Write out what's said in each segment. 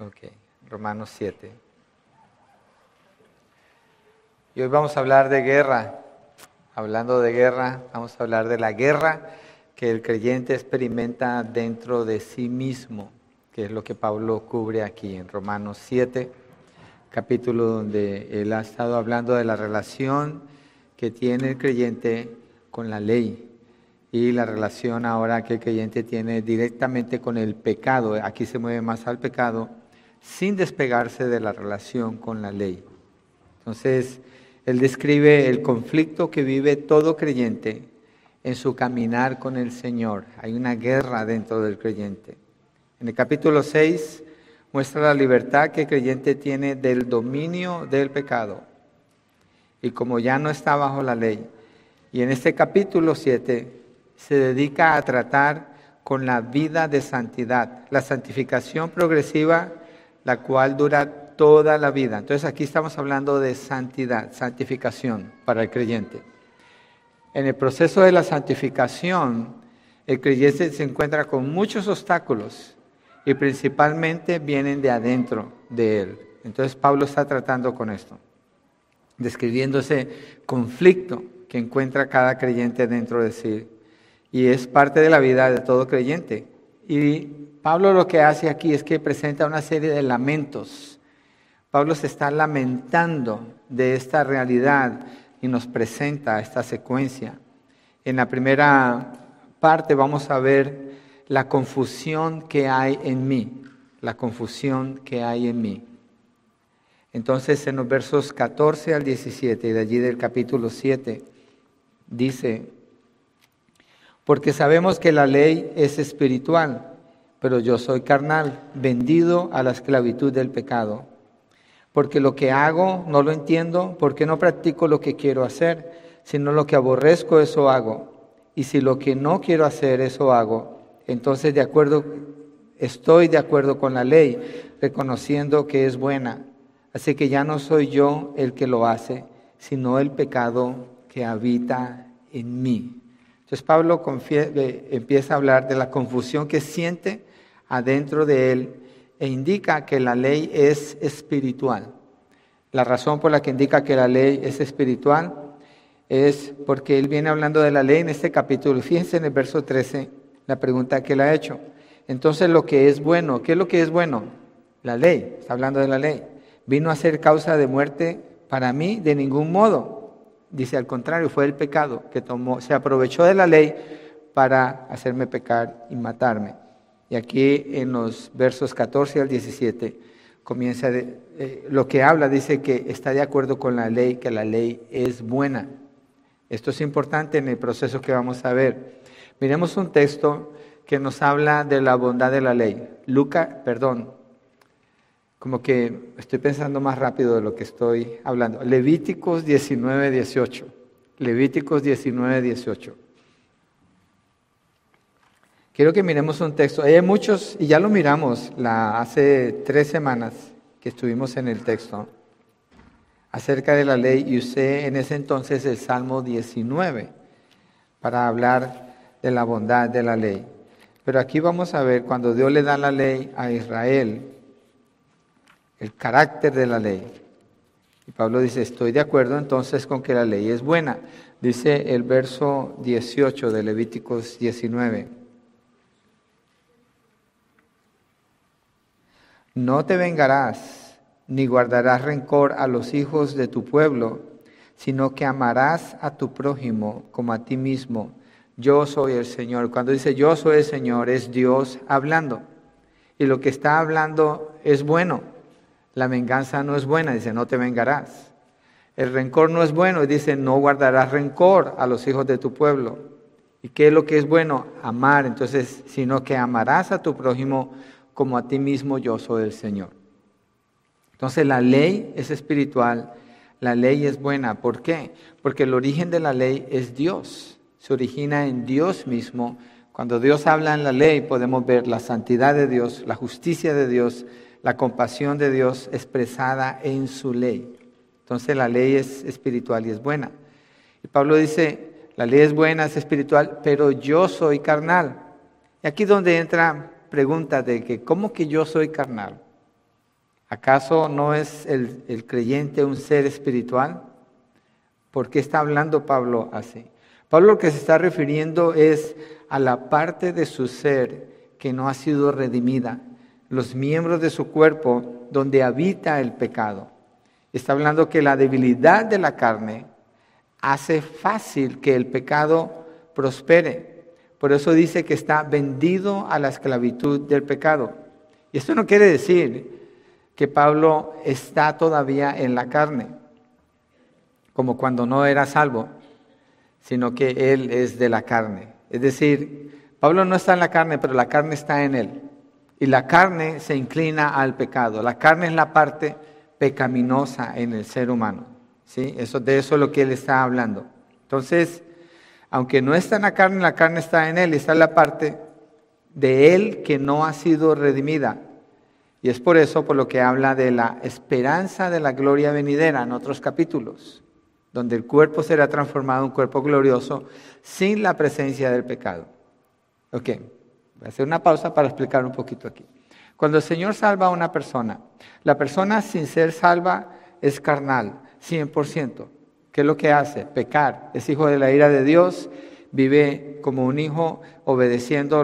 Ok, Romanos 7. Y hoy vamos a hablar de guerra. Hablando de guerra, vamos a hablar de la guerra que el creyente experimenta dentro de sí mismo, que es lo que Pablo cubre aquí en Romanos 7, capítulo donde él ha estado hablando de la relación que tiene el creyente con la ley y la relación ahora que el creyente tiene directamente con el pecado. Aquí se mueve más al pecado sin despegarse de la relación con la ley. Entonces, él describe el conflicto que vive todo creyente en su caminar con el Señor. Hay una guerra dentro del creyente. En el capítulo 6 muestra la libertad que el creyente tiene del dominio del pecado. Y como ya no está bajo la ley. Y en este capítulo 7 se dedica a tratar con la vida de santidad, la santificación progresiva, la cual dura toda la vida. Entonces aquí estamos hablando de santidad, santificación para el creyente. En el proceso de la santificación, el creyente se encuentra con muchos obstáculos y principalmente vienen de adentro de él. Entonces Pablo está tratando con esto, describiendo ese conflicto que encuentra cada creyente dentro de sí y es parte de la vida de todo creyente. Y Pablo lo que hace aquí es que presenta una serie de lamentos. Pablo se está lamentando de esta realidad y nos presenta esta secuencia. En la primera parte vamos a ver la confusión que hay en mí, la confusión que hay en mí. Entonces en los versos 14 al 17 y de allí del capítulo 7 dice, porque sabemos que la ley es espiritual, pero yo soy carnal, vendido a la esclavitud del pecado. Porque lo que hago no lo entiendo, porque no practico lo que quiero hacer, sino lo que aborrezco, eso hago. Y si lo que no quiero hacer, eso hago, entonces de acuerdo, estoy de acuerdo con la ley, reconociendo que es buena. Así que ya no soy yo el que lo hace, sino el pecado que habita en mí. Entonces Pablo empieza a hablar de la confusión que siente adentro de él e indica que la ley es espiritual. La razón por la que indica que la ley es espiritual es porque él viene hablando de la ley en este capítulo. Fíjense en el verso 13 la pregunta que él ha hecho. Entonces lo que es bueno, ¿qué es lo que es bueno? La ley, está hablando de la ley. ¿Vino a ser causa de muerte para mí? De ningún modo. Dice al contrario, fue el pecado que tomó, se aprovechó de la ley para hacerme pecar y matarme. Y aquí en los versos 14 al 17 comienza eh, lo que habla, dice que está de acuerdo con la ley, que la ley es buena. Esto es importante en el proceso que vamos a ver. Miremos un texto que nos habla de la bondad de la ley. Lucas, perdón, como que estoy pensando más rápido de lo que estoy hablando. Levíticos 19, 18. Levíticos 19, 18. Quiero que miremos un texto. Hay muchos, y ya lo miramos la, hace tres semanas que estuvimos en el texto, acerca de la ley, y usé en ese entonces el Salmo 19 para hablar de la bondad de la ley. Pero aquí vamos a ver cuando Dios le da la ley a Israel, el carácter de la ley. Y Pablo dice, estoy de acuerdo entonces con que la ley es buena. Dice el verso 18 de Levíticos 19. No te vengarás ni guardarás rencor a los hijos de tu pueblo, sino que amarás a tu prójimo como a ti mismo. Yo soy el Señor. Cuando dice yo soy el Señor, es Dios hablando. Y lo que está hablando es bueno. La venganza no es buena, dice, no te vengarás. El rencor no es bueno, dice, no guardarás rencor a los hijos de tu pueblo. ¿Y qué es lo que es bueno? Amar, entonces, sino que amarás a tu prójimo como a ti mismo, yo soy el Señor. Entonces la ley es espiritual, la ley es buena. ¿Por qué? Porque el origen de la ley es Dios, se origina en Dios mismo. Cuando Dios habla en la ley podemos ver la santidad de Dios, la justicia de Dios, la compasión de Dios expresada en su ley. Entonces la ley es espiritual y es buena. Y Pablo dice, la ley es buena, es espiritual, pero yo soy carnal. Y aquí donde entra pregunta de que, ¿cómo que yo soy carnal? ¿Acaso no es el, el creyente un ser espiritual? ¿Por qué está hablando Pablo así? Pablo lo que se está refiriendo es a la parte de su ser que no ha sido redimida, los miembros de su cuerpo donde habita el pecado. Está hablando que la debilidad de la carne hace fácil que el pecado prospere. Por eso dice que está vendido a la esclavitud del pecado. Y esto no quiere decir que Pablo está todavía en la carne, como cuando no era salvo, sino que él es de la carne. Es decir, Pablo no está en la carne, pero la carne está en él. Y la carne se inclina al pecado. La carne es la parte pecaminosa en el ser humano. ¿sí? Eso, de eso es lo que él está hablando. Entonces, aunque no está en la carne, la carne está en él, está en la parte de él que no ha sido redimida. Y es por eso por lo que habla de la esperanza de la gloria venidera en otros capítulos, donde el cuerpo será transformado en un cuerpo glorioso sin la presencia del pecado. Ok, Voy a hacer una pausa para explicar un poquito aquí. Cuando el Señor salva a una persona, la persona sin ser salva es carnal, 100%. ¿Qué es lo que hace? Pecar. Es hijo de la ira de Dios, vive como un hijo obedeciendo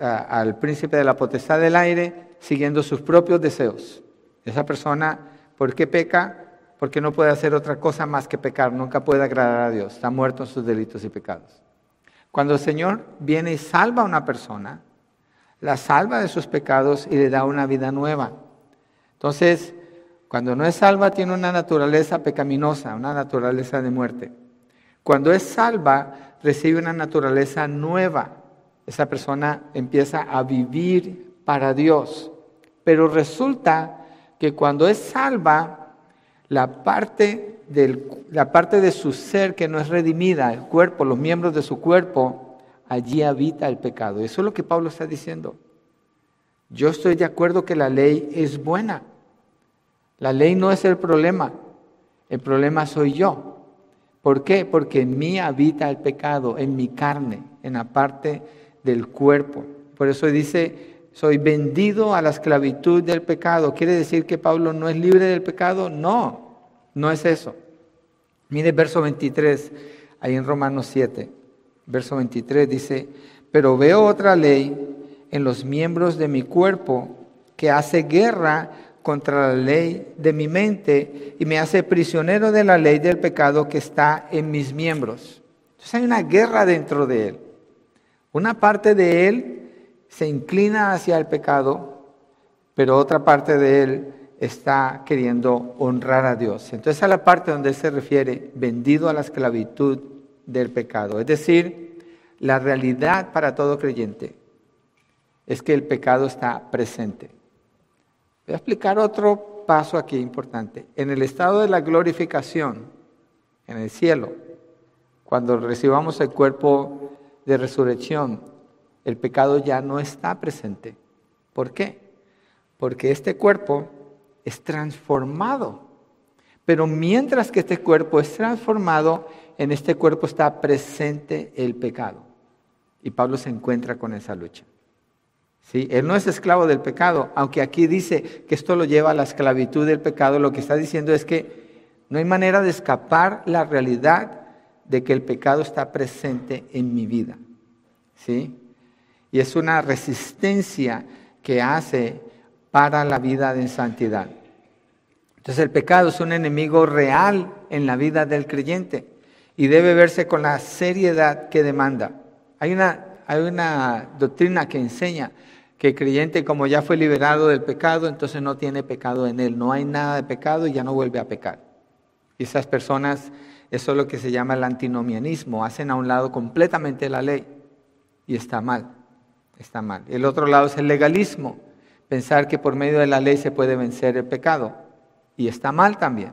al príncipe de la potestad del aire, siguiendo sus propios deseos. Esa persona, ¿por qué peca? Porque no puede hacer otra cosa más que pecar, nunca puede agradar a Dios, está muerto en sus delitos y pecados. Cuando el Señor viene y salva a una persona, la salva de sus pecados y le da una vida nueva. Entonces, cuando no es salva tiene una naturaleza pecaminosa, una naturaleza de muerte. Cuando es salva recibe una naturaleza nueva. Esa persona empieza a vivir para Dios. Pero resulta que cuando es salva, la parte, la parte de su ser que no es redimida, el cuerpo, los miembros de su cuerpo, allí habita el pecado. Eso es lo que Pablo está diciendo. Yo estoy de acuerdo que la ley es buena. La ley no es el problema. El problema soy yo. ¿Por qué? Porque en mí habita el pecado, en mi carne, en la parte del cuerpo. Por eso dice, soy vendido a la esclavitud del pecado. ¿Quiere decir que Pablo no es libre del pecado? No, no es eso. Mire verso 23, ahí en Romanos 7 verso 23 dice, pero veo otra ley en los miembros de mi cuerpo que hace guerra contra la ley de mi mente y me hace prisionero de la ley del pecado que está en mis miembros. Entonces hay una guerra dentro de él. Una parte de él se inclina hacia el pecado, pero otra parte de él está queriendo honrar a Dios. Entonces a la parte donde se refiere, vendido a la esclavitud del pecado. Es decir, la realidad para todo creyente es que el pecado está presente. Voy a explicar otro paso aquí importante. En el estado de la glorificación, en el cielo, cuando recibamos el cuerpo de resurrección, el pecado ya no está presente. ¿Por qué? Porque este cuerpo es transformado. Pero mientras que este cuerpo es transformado, en este cuerpo está presente el pecado. Y Pablo se encuentra con esa lucha. ¿Sí? Él no es esclavo del pecado, aunque aquí dice que esto lo lleva a la esclavitud del pecado, lo que está diciendo es que no hay manera de escapar la realidad de que el pecado está presente en mi vida. ¿Sí? Y es una resistencia que hace para la vida de santidad. Entonces el pecado es un enemigo real en la vida del creyente y debe verse con la seriedad que demanda. Hay una, hay una doctrina que enseña que el creyente como ya fue liberado del pecado, entonces no tiene pecado en él, no hay nada de pecado y ya no vuelve a pecar. Y esas personas, eso es lo que se llama el antinomianismo, hacen a un lado completamente la ley y está mal, está mal. El otro lado es el legalismo, pensar que por medio de la ley se puede vencer el pecado y está mal también.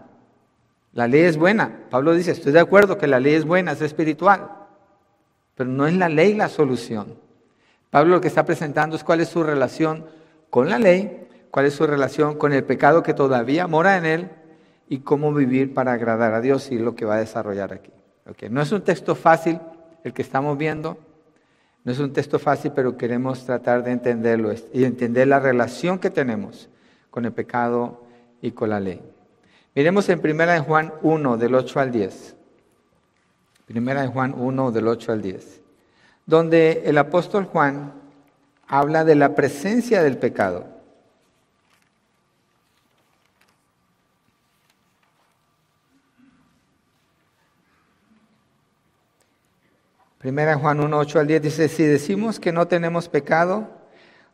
La ley es buena. Pablo dice, estoy de acuerdo que la ley es buena, es espiritual, pero no es la ley la solución. Pablo lo que está presentando es cuál es su relación con la ley, cuál es su relación con el pecado que todavía mora en él y cómo vivir para agradar a Dios y lo que va a desarrollar aquí. No es un texto fácil el que estamos viendo, no es un texto fácil, pero queremos tratar de entenderlo y entender la relación que tenemos con el pecado y con la ley. Miremos en 1 Juan 1, del 8 al 10. Primera Juan 1, del 8 al 10. Donde el apóstol Juan habla de la presencia del pecado. Primera Juan 1, 8 al 10 dice, si decimos que no tenemos pecado,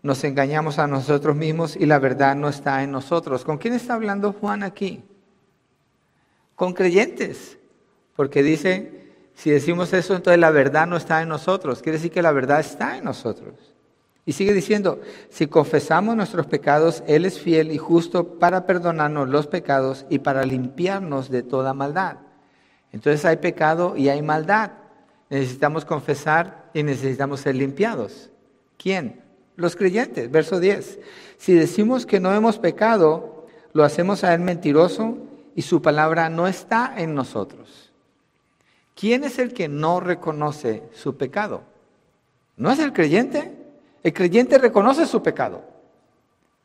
nos engañamos a nosotros mismos y la verdad no está en nosotros. ¿Con quién está hablando Juan aquí? Con creyentes. Porque dice, si decimos eso, entonces la verdad no está en nosotros. Quiere decir que la verdad está en nosotros. Y sigue diciendo, si confesamos nuestros pecados, Él es fiel y justo para perdonarnos los pecados y para limpiarnos de toda maldad. Entonces hay pecado y hay maldad. Necesitamos confesar y necesitamos ser limpiados. ¿Quién? Los creyentes. Verso 10. Si decimos que no hemos pecado, lo hacemos a Él mentiroso y su palabra no está en nosotros. ¿Quién es el que no reconoce su pecado? ¿No es el creyente? El creyente reconoce su pecado.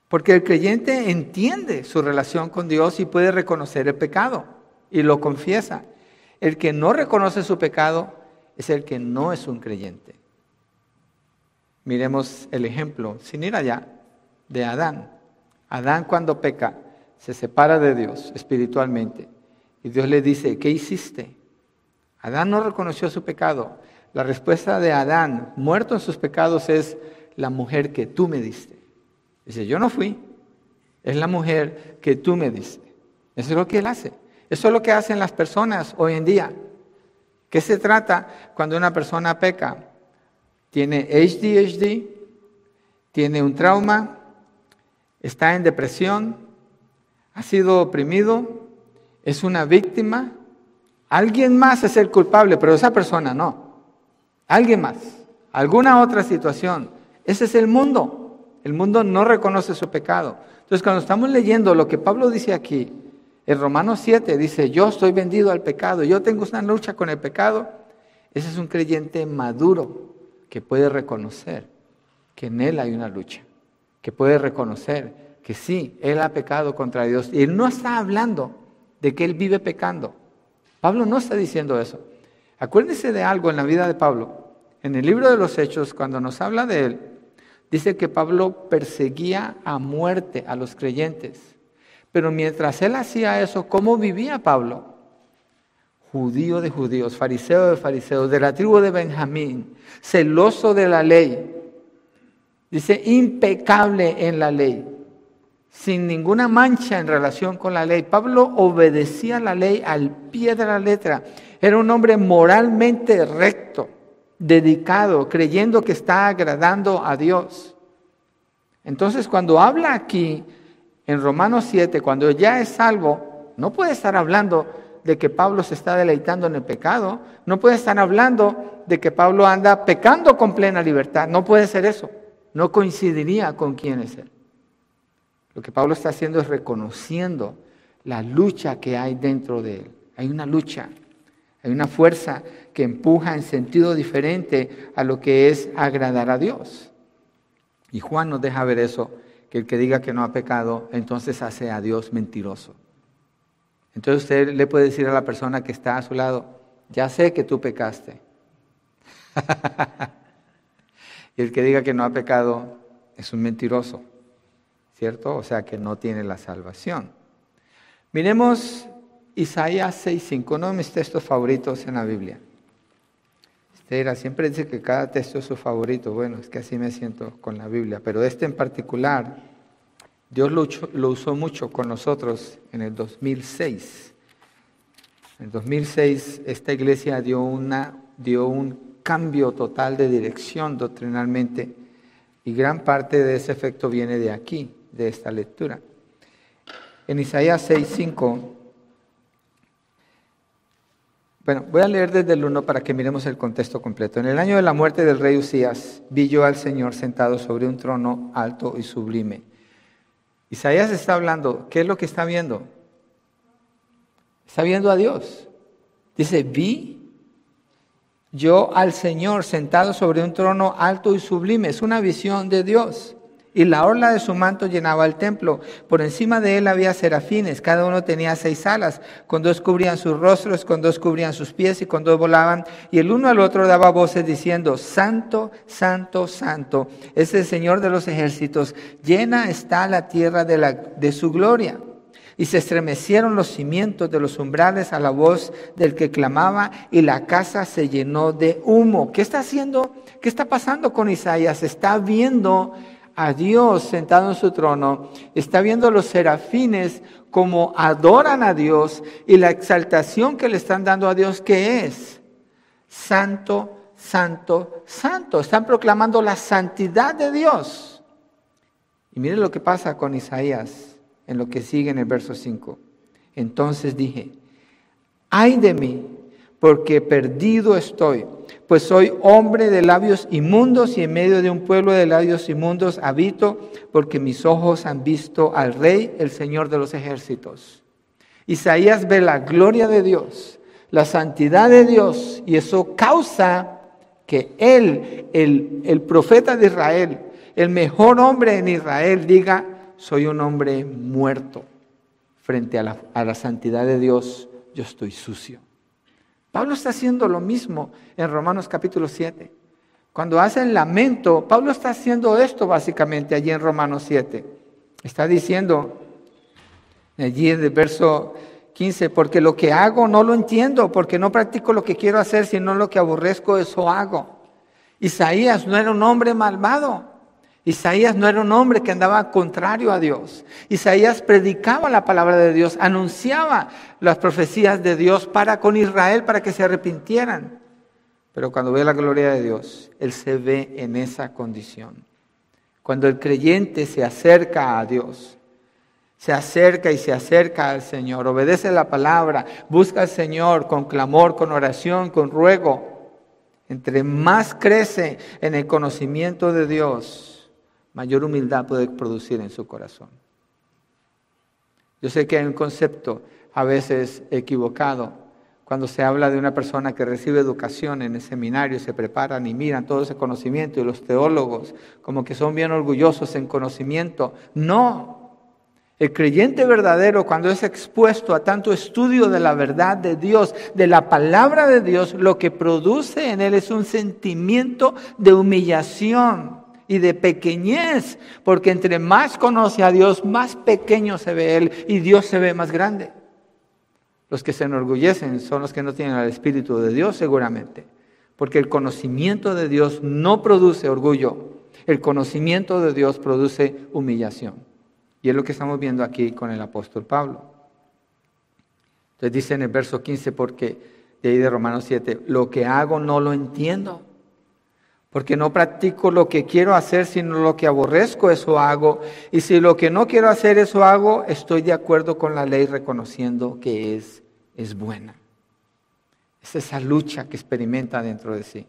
Porque el creyente entiende su relación con Dios y puede reconocer el pecado y lo confiesa. El que no reconoce su pecado es el que no es un creyente. Miremos el ejemplo, sin ir allá, de Adán. Adán cuando peca se separa de Dios espiritualmente y Dios le dice, ¿qué hiciste? Adán no reconoció su pecado. La respuesta de Adán, muerto en sus pecados, es la mujer que tú me diste. Dice, yo no fui, es la mujer que tú me diste. Eso es lo que él hace. Eso es lo que hacen las personas hoy en día. ¿Qué se trata cuando una persona peca? Tiene HDHD, tiene un trauma, está en depresión, ha sido oprimido, es una víctima. Alguien más es el culpable, pero esa persona no. Alguien más, alguna otra situación. Ese es el mundo. El mundo no reconoce su pecado. Entonces, cuando estamos leyendo lo que Pablo dice aquí, en Romanos 7 dice, yo estoy vendido al pecado, yo tengo una lucha con el pecado. Ese es un creyente maduro que puede reconocer que en él hay una lucha, que puede reconocer que sí, él ha pecado contra Dios. Y él no está hablando de que él vive pecando. Pablo no está diciendo eso. Acuérdense de algo en la vida de Pablo. En el libro de los Hechos, cuando nos habla de él, dice que Pablo perseguía a muerte a los creyentes. Pero mientras él hacía eso, ¿cómo vivía Pablo? Judío de judíos, fariseo de fariseos, de la tribu de Benjamín, celoso de la ley. Dice, impecable en la ley, sin ninguna mancha en relación con la ley. Pablo obedecía la ley al pie de la letra. Era un hombre moralmente recto, dedicado, creyendo que está agradando a Dios. Entonces, cuando habla aquí en Romanos 7, cuando ya es salvo, no puede estar hablando de que Pablo se está deleitando en el pecado, no puede estar hablando de que Pablo anda pecando con plena libertad, no puede ser eso, no coincidiría con quién es él. Lo que Pablo está haciendo es reconociendo la lucha que hay dentro de él. Hay una lucha, hay una fuerza que empuja en sentido diferente a lo que es agradar a Dios. Y Juan nos deja ver eso que el que diga que no ha pecado, entonces hace a Dios mentiroso. Entonces usted le puede decir a la persona que está a su lado, ya sé que tú pecaste. y el que diga que no ha pecado es un mentiroso, ¿cierto? O sea que no tiene la salvación. Miremos Isaías 6.5, uno de mis textos favoritos en la Biblia. Estera siempre dice que cada texto es su favorito. Bueno, es que así me siento con la Biblia. Pero este en particular, Dios lo, lo usó mucho con nosotros en el 2006. En el 2006 esta iglesia dio, dio un cambio total de dirección doctrinalmente y gran parte de ese efecto viene de aquí, de esta lectura. En Isaías 6.5 bueno, voy a leer desde el 1 para que miremos el contexto completo. En el año de la muerte del rey Usías, vi yo al Señor sentado sobre un trono alto y sublime. Isaías está hablando, ¿qué es lo que está viendo? Está viendo a Dios. Dice, vi yo al Señor sentado sobre un trono alto y sublime. Es una visión de Dios. Y la orla de su manto llenaba el templo. Por encima de él había serafines, cada uno tenía seis alas, con dos cubrían sus rostros, con dos cubrían sus pies y con dos volaban, y el uno al otro daba voces diciendo, Santo, Santo, Santo, es el Señor de los ejércitos, llena está la tierra de, la, de su gloria. Y se estremecieron los cimientos de los umbrales a la voz del que clamaba y la casa se llenó de humo. ¿Qué está haciendo? ¿Qué está pasando con Isaías? Está viendo a Dios sentado en su trono, está viendo los serafines como adoran a Dios y la exaltación que le están dando a Dios, que es santo, santo, santo. Están proclamando la santidad de Dios. Y miren lo que pasa con Isaías en lo que sigue en el verso 5. Entonces dije, ay de mí, porque perdido estoy pues soy hombre de labios inmundos y en medio de un pueblo de labios inmundos habito, porque mis ojos han visto al Rey, el Señor de los ejércitos. Isaías ve la gloria de Dios, la santidad de Dios, y eso causa que él, el, el profeta de Israel, el mejor hombre en Israel, diga, soy un hombre muerto frente a la, a la santidad de Dios, yo estoy sucio. Pablo está haciendo lo mismo en Romanos capítulo 7. Cuando hace el lamento, Pablo está haciendo esto básicamente allí en Romanos 7. Está diciendo allí en el verso 15, porque lo que hago no lo entiendo, porque no practico lo que quiero hacer, sino lo que aborrezco, eso hago. Isaías no era un hombre malvado. Isaías no era un hombre que andaba contrario a Dios. Isaías predicaba la palabra de Dios, anunciaba las profecías de Dios para con Israel para que se arrepintieran. Pero cuando ve la gloria de Dios, él se ve en esa condición. Cuando el creyente se acerca a Dios, se acerca y se acerca al Señor, obedece la palabra, busca al Señor con clamor, con oración, con ruego. Entre más crece en el conocimiento de Dios, mayor humildad puede producir en su corazón. Yo sé que hay un concepto a veces equivocado cuando se habla de una persona que recibe educación en el seminario, se preparan y miran todo ese conocimiento y los teólogos como que son bien orgullosos en conocimiento. No, el creyente verdadero, cuando es expuesto a tanto estudio de la verdad de Dios, de la palabra de Dios, lo que produce en él es un sentimiento de humillación y de pequeñez, porque entre más conoce a Dios, más pequeño se ve Él y Dios se ve más grande. Los que se enorgullecen son los que no tienen el Espíritu de Dios seguramente, porque el conocimiento de Dios no produce orgullo, el conocimiento de Dios produce humillación. Y es lo que estamos viendo aquí con el apóstol Pablo. Entonces dice en el verso 15, porque de ahí de Romanos 7, lo que hago no lo entiendo porque no practico lo que quiero hacer, sino lo que aborrezco, eso hago. Y si lo que no quiero hacer, eso hago, estoy de acuerdo con la ley reconociendo que es, es buena. Es esa lucha que experimenta dentro de sí.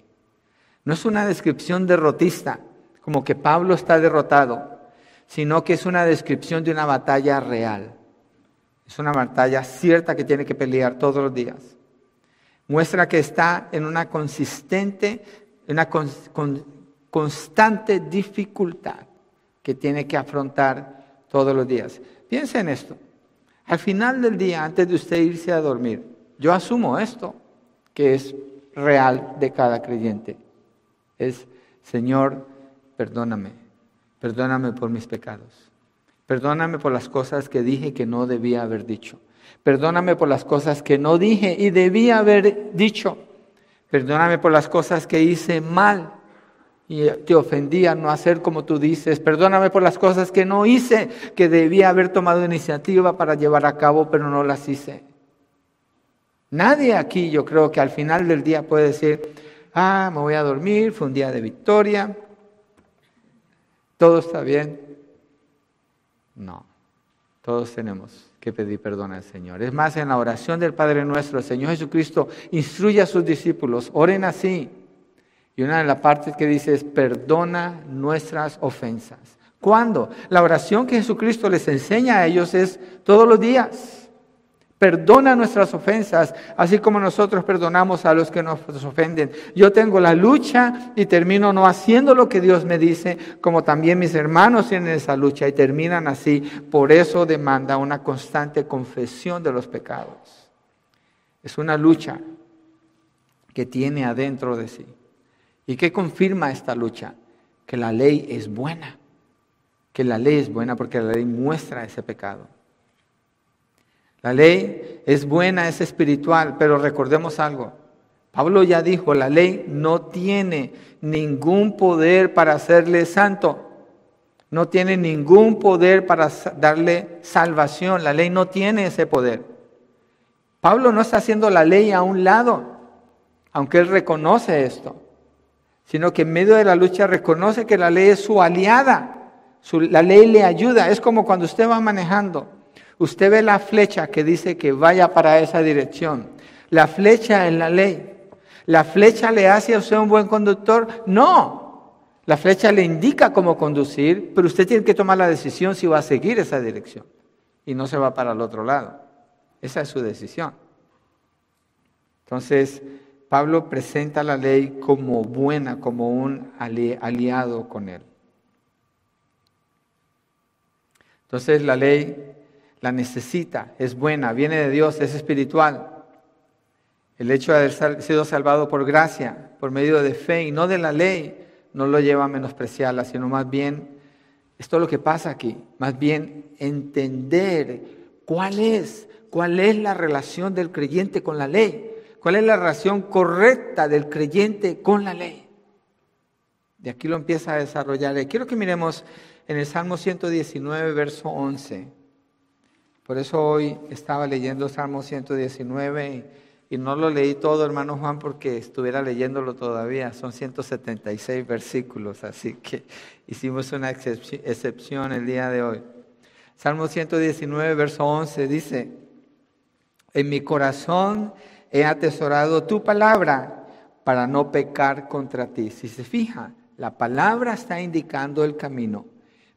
No es una descripción derrotista, como que Pablo está derrotado, sino que es una descripción de una batalla real. Es una batalla cierta que tiene que pelear todos los días. Muestra que está en una consistente una constante dificultad que tiene que afrontar todos los días. Piensa en esto. Al final del día, antes de usted irse a dormir, yo asumo esto, que es real de cada creyente. Es, Señor, perdóname, perdóname por mis pecados. Perdóname por las cosas que dije que no debía haber dicho. Perdóname por las cosas que no dije y debía haber dicho. Perdóname por las cosas que hice mal y te ofendí a no hacer como tú dices. Perdóname por las cosas que no hice, que debía haber tomado iniciativa para llevar a cabo, pero no las hice. Nadie aquí yo creo que al final del día puede decir, ah, me voy a dormir, fue un día de victoria, todo está bien. No, todos tenemos que pedir perdón al Señor. Es más, en la oración del Padre nuestro, el Señor Jesucristo instruye a sus discípulos, oren así. Y una de las partes que dice es, perdona nuestras ofensas. ¿Cuándo? La oración que Jesucristo les enseña a ellos es todos los días. Perdona nuestras ofensas, así como nosotros perdonamos a los que nos ofenden. Yo tengo la lucha y termino no haciendo lo que Dios me dice, como también mis hermanos tienen esa lucha y terminan así. Por eso demanda una constante confesión de los pecados. Es una lucha que tiene adentro de sí. ¿Y qué confirma esta lucha? Que la ley es buena, que la ley es buena porque la ley muestra ese pecado. La ley es buena, es espiritual, pero recordemos algo. Pablo ya dijo, la ley no tiene ningún poder para hacerle santo. No tiene ningún poder para darle salvación. La ley no tiene ese poder. Pablo no está haciendo la ley a un lado, aunque él reconoce esto, sino que en medio de la lucha reconoce que la ley es su aliada. la ley le ayuda. Es como cuando usted va manejando Usted ve la flecha que dice que vaya para esa dirección. La flecha en la ley. ¿La flecha le hace a usted un buen conductor? No. La flecha le indica cómo conducir, pero usted tiene que tomar la decisión si va a seguir esa dirección y no se va para el otro lado. Esa es su decisión. Entonces, Pablo presenta la ley como buena, como un aliado con él. Entonces, la ley la necesita, es buena, viene de Dios, es espiritual. El hecho de haber sido salvado por gracia, por medio de fe y no de la ley, no lo lleva a menospreciarla, sino más bien, esto es lo que pasa aquí, más bien entender cuál es, cuál es la relación del creyente con la ley, cuál es la relación correcta del creyente con la ley. De aquí lo empieza a desarrollar. Quiero que miremos en el Salmo 119, verso 11. Por eso hoy estaba leyendo Salmo 119 y, no lo leí todo, hermano Juan, porque estuviera leyéndolo todavía. Son 176 versículos, así que hicimos una excepción el día de hoy. Salmo 119, verso 11 dice, en mi corazón he atesorado tu palabra para no pecar contra ti. Si se fija, la palabra está indicando el camino,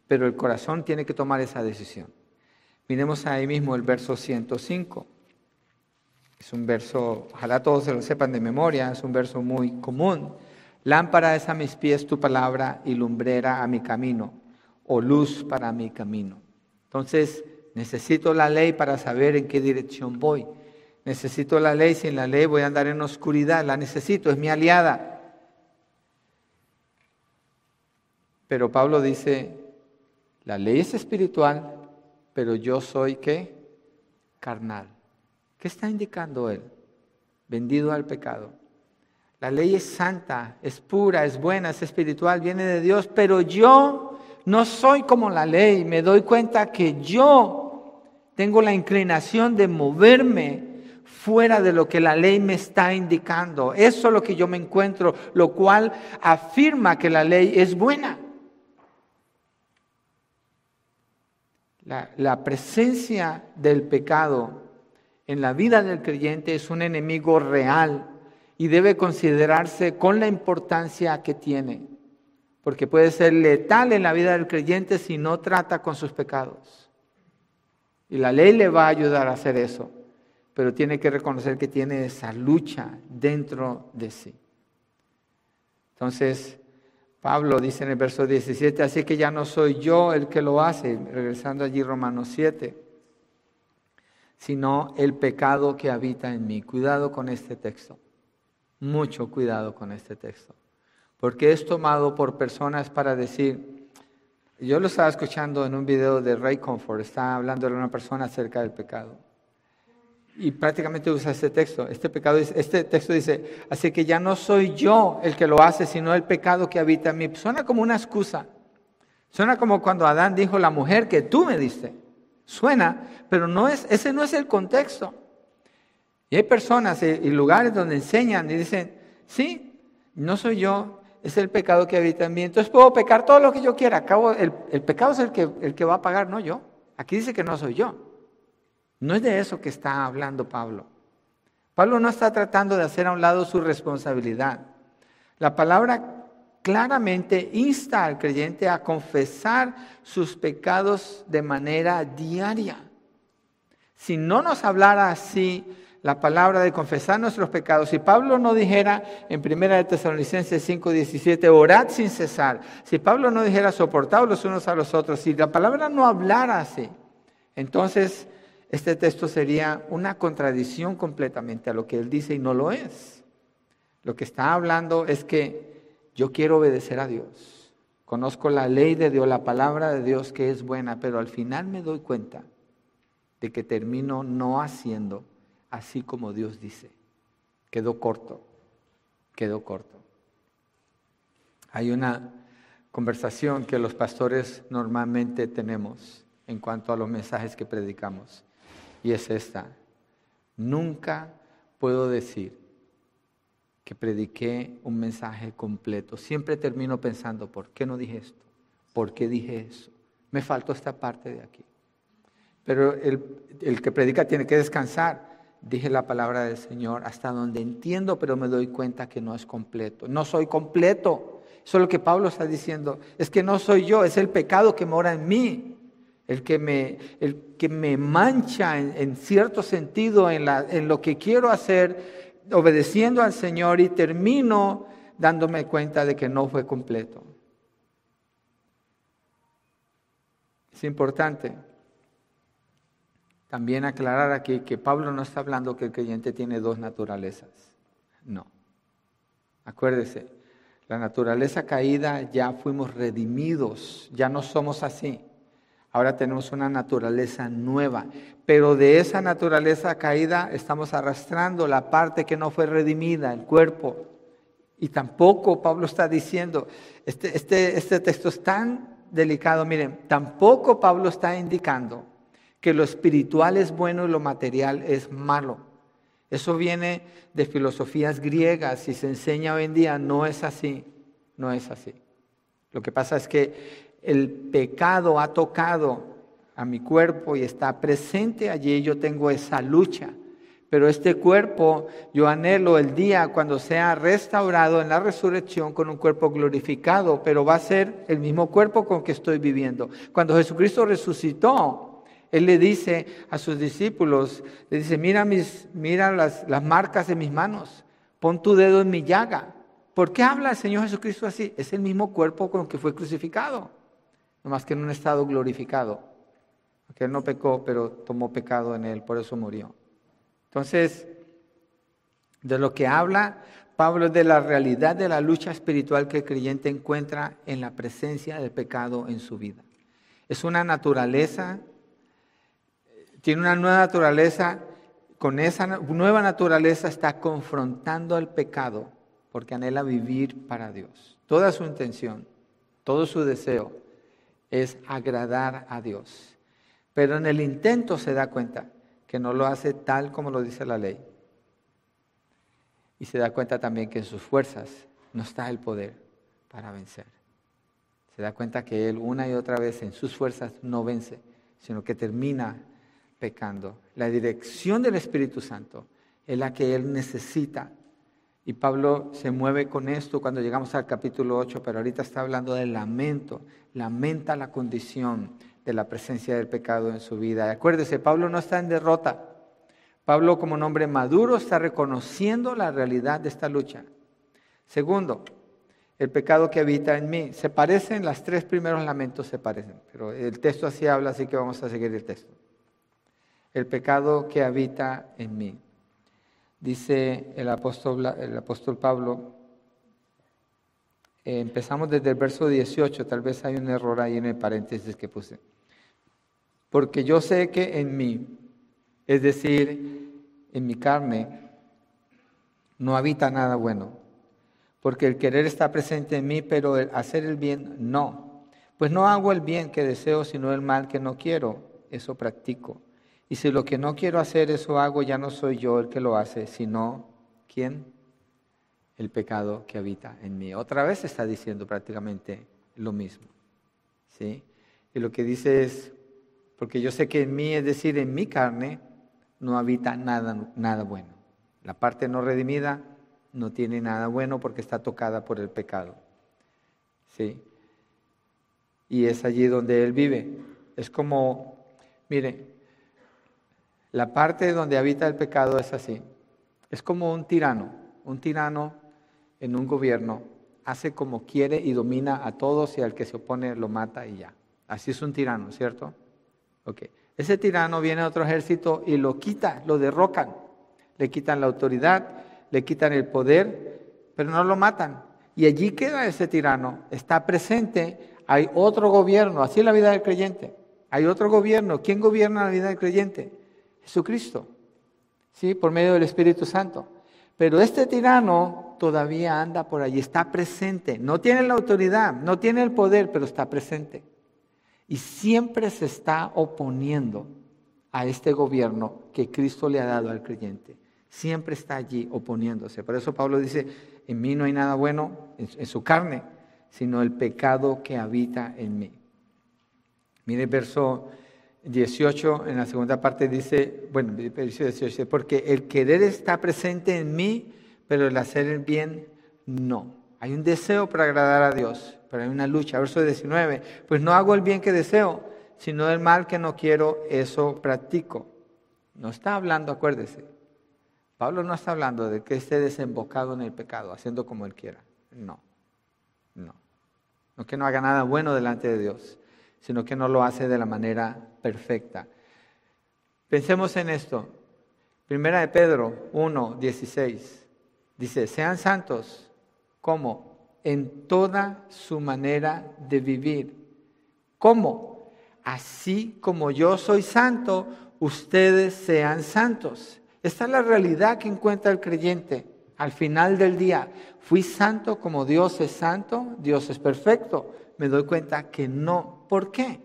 pero el corazón tiene que tomar esa decisión. Miremos ahí mismo el verso 105. Es un verso, ojalá todos se lo sepan de memoria, es un verso muy común. Lámpara es a mis pies tu palabra y lumbrera a mi camino, o luz para mi camino. Entonces, necesito la ley para saber en qué dirección voy. Necesito la ley, sin la ley voy a andar en oscuridad, la necesito, es mi aliada. Pero Pablo dice, la ley es espiritual, pero yo soy qué? Carnal. ¿Qué está indicando él? Vendido al pecado. La ley es santa, es pura, es buena, es espiritual, viene de Dios, pero yo no soy como la ley. Me doy cuenta que yo tengo la inclinación de moverme fuera de lo que la ley me está indicando. Eso es lo que yo me encuentro, lo cual afirma que la ley es buena. La, presencia del pecado en la vida del creyente es un enemigo real y debe considerarse con la importancia que tiene, porque puede ser letal en la vida del creyente si no trata con sus pecados. Y la ley le va a ayudar a hacer eso, pero tiene que reconocer que tiene esa lucha dentro de sí. Entonces, Pablo dice en el verso 17, así que ya no soy yo el que lo hace, regresando allí Romanos 7, sino el pecado que habita en mí. Cuidado con este texto, mucho cuidado con este texto, porque es tomado por personas para decir, yo lo estaba escuchando en un video de Ray Comfort, estaba hablando de una persona acerca del pecado y prácticamente usa este texto. Este, pecado, este texto dice, así que ya no soy yo el que lo hace, sino el pecado que habita en mí. Suena como una excusa. Suena como cuando Adán dijo, la mujer que tú me diste. Suena, pero no es, ese no es el contexto. Y hay personas y lugares donde enseñan y dicen, sí, no soy yo, es el pecado que habita en mí. Entonces puedo pecar todo lo que yo quiera. Acabo, el, pecado es el que, el que va a pagar, no yo. Aquí dice que no soy yo. No es de eso que está hablando Pablo. Pablo no está tratando de hacer a un lado su responsabilidad. La palabra claramente insta al creyente a confesar sus pecados de manera diaria. Si no nos hablara así la palabra de confesar nuestros pecados, si Pablo no dijera en 1 de Tesalonicenses 5, 17, orad sin cesar, si Pablo no dijera soportaos los unos a los otros, si la palabra no hablara así, entonces este texto sería una contradicción completamente a lo que él dice y no lo es. Lo que está hablando es que yo quiero obedecer a Dios. Conozco la ley de Dios, la palabra de Dios que es buena, pero al final me doy cuenta de que termino no haciendo así como Dios dice. Quedó corto, quedó corto. Hay una conversación que los pastores normalmente tenemos en cuanto a los mensajes que predicamos, y es esta. Nunca puedo decir que prediqué un mensaje completo. Siempre termino pensando, ¿por qué no dije esto? ¿Por qué dije eso? Me faltó esta parte de aquí. Pero el, que predica tiene que descansar. Dije la palabra del Señor hasta donde entiendo, pero me doy cuenta que no es completo. No soy completo. Eso es lo que Pablo está diciendo. Es que no soy yo, es el pecado que mora en mí. El que me, el que me mancha en, cierto sentido en, la, en lo que quiero hacer, obedeciendo al Señor y termino dándome cuenta de que no fue completo. Es importante también aclarar aquí que Pablo no está hablando que el creyente tiene dos naturalezas. No. Acuérdese, la naturaleza caída ya fuimos redimidos, ya no somos así. Ahora tenemos una naturaleza nueva, pero de esa naturaleza caída estamos arrastrando la parte que no fue redimida, el cuerpo. Y tampoco Pablo está diciendo, este, este, este texto es tan delicado, miren, tampoco Pablo está indicando que lo espiritual es bueno y lo material es malo. Eso viene de filosofías griegas y se enseña hoy en día, no es así, no es así. Lo que pasa es que el pecado ha tocado a mi cuerpo y está presente allí, yo tengo esa lucha. Pero este cuerpo, yo anhelo el día cuando sea restaurado en la resurrección con un cuerpo glorificado, pero va a ser el mismo cuerpo con que estoy viviendo. Cuando Jesucristo resucitó, él le dice a sus discípulos, le dice, mira, mis, mira las, las marcas de mis manos, pon tu dedo en mi llaga. ¿Por qué habla el Señor Jesucristo así? Es el mismo cuerpo con que fue crucificado, más que en un estado glorificado. Porque Él no pecó, pero tomó pecado en Él, por eso murió. Entonces, de lo que habla Pablo es de la realidad de la lucha espiritual que el creyente encuentra en la presencia del pecado en su vida. Es una naturaleza tiene una nueva naturaleza, con esa nueva naturaleza está confrontando el pecado porque anhela vivir para Dios. Toda su intención, todo su deseo es agradar a Dios. Pero en el intento se da cuenta que no lo hace tal como lo dice la ley. Y se da cuenta también que en sus fuerzas no está el poder para vencer. Se da cuenta que él una y otra vez en sus fuerzas no vence, sino que termina pecando. La dirección del Espíritu Santo es la que él necesita. Y Pablo se mueve con esto cuando llegamos al capítulo 8, pero ahorita está hablando del lamento. Lamenta la condición de la presencia del pecado en su vida. acuérdese, Pablo no está en derrota. Pablo como hombre maduro está reconociendo la realidad de esta lucha. Segundo, el pecado que habita en mí. Se parecen, las tres primeros lamentos se parecen, pero el texto así habla, así que vamos a seguir el texto el pecado que habita en mí. Dice el apóstol, el apóstol Pablo, eh, empezamos desde el verso 18, tal vez hay un error ahí en el paréntesis que puse. Porque yo sé que en mí, es decir, en mi carne, no habita nada bueno. Porque el querer está presente en mí, pero el hacer el bien no. Pues no hago el bien que deseo, sino el mal que no quiero. Eso practico. Y si lo que no quiero hacer, eso hago, ya no soy yo el que lo hace, sino ¿quién? El pecado que habita en mí. Otra vez está diciendo prácticamente lo mismo. ¿sí? Y lo que dice es, porque yo sé que en mí, es decir, en mi carne, no habita nada, nada bueno. La parte no redimida no tiene nada bueno porque está tocada por el pecado. ¿Sí? Y es allí donde Él vive. Es como, mire, La parte donde habita el pecado es así. Es como un tirano. Un tirano en un gobierno hace como quiere y domina a todos y al que se opone lo mata y ya. Así es un tirano, ¿cierto? Ok. Ese tirano viene a otro ejército y lo quita, lo derrocan. Le quitan la autoridad, le quitan el poder, pero no lo matan. Y allí queda ese tirano. Está presente, hay otro gobierno. Así es la vida del creyente. Hay otro gobierno. ¿Quién gobierna la vida del creyente? Jesucristo. ¿Sí? Por medio del Espíritu Santo. Pero este tirano todavía anda por allí, está presente. No tiene la autoridad, no tiene el poder, pero está presente. Y siempre se está oponiendo a este gobierno que Cristo le ha dado al creyente. Siempre está allí oponiéndose. Por eso Pablo dice, en mí no hay nada bueno, en, su carne, sino el pecado que habita en mí. Mire el verso 18, en la segunda parte dice, bueno, verso 18, porque el querer está presente en mí, pero el hacer el bien no. Hay un deseo para agradar a Dios, pero hay una lucha. Verso 19, pues no hago el bien que deseo, sino el mal que no quiero, eso practico. No está hablando, acuérdese. Pablo no está hablando de que esté desembocado en el pecado, haciendo como él quiera. No, no. No que no haga nada bueno delante de Dios, sino que no lo hace de la manera perfecta. Pensemos en esto. Primera de Pedro 1, 16. Dice, sean santos como en toda su manera de vivir. ¿Cómo? Así como yo soy santo, ustedes sean santos. Esta es la realidad que encuentra el creyente al final del día. Fui santo como Dios es santo, Dios es perfecto. Me doy cuenta que no. ¿Por qué?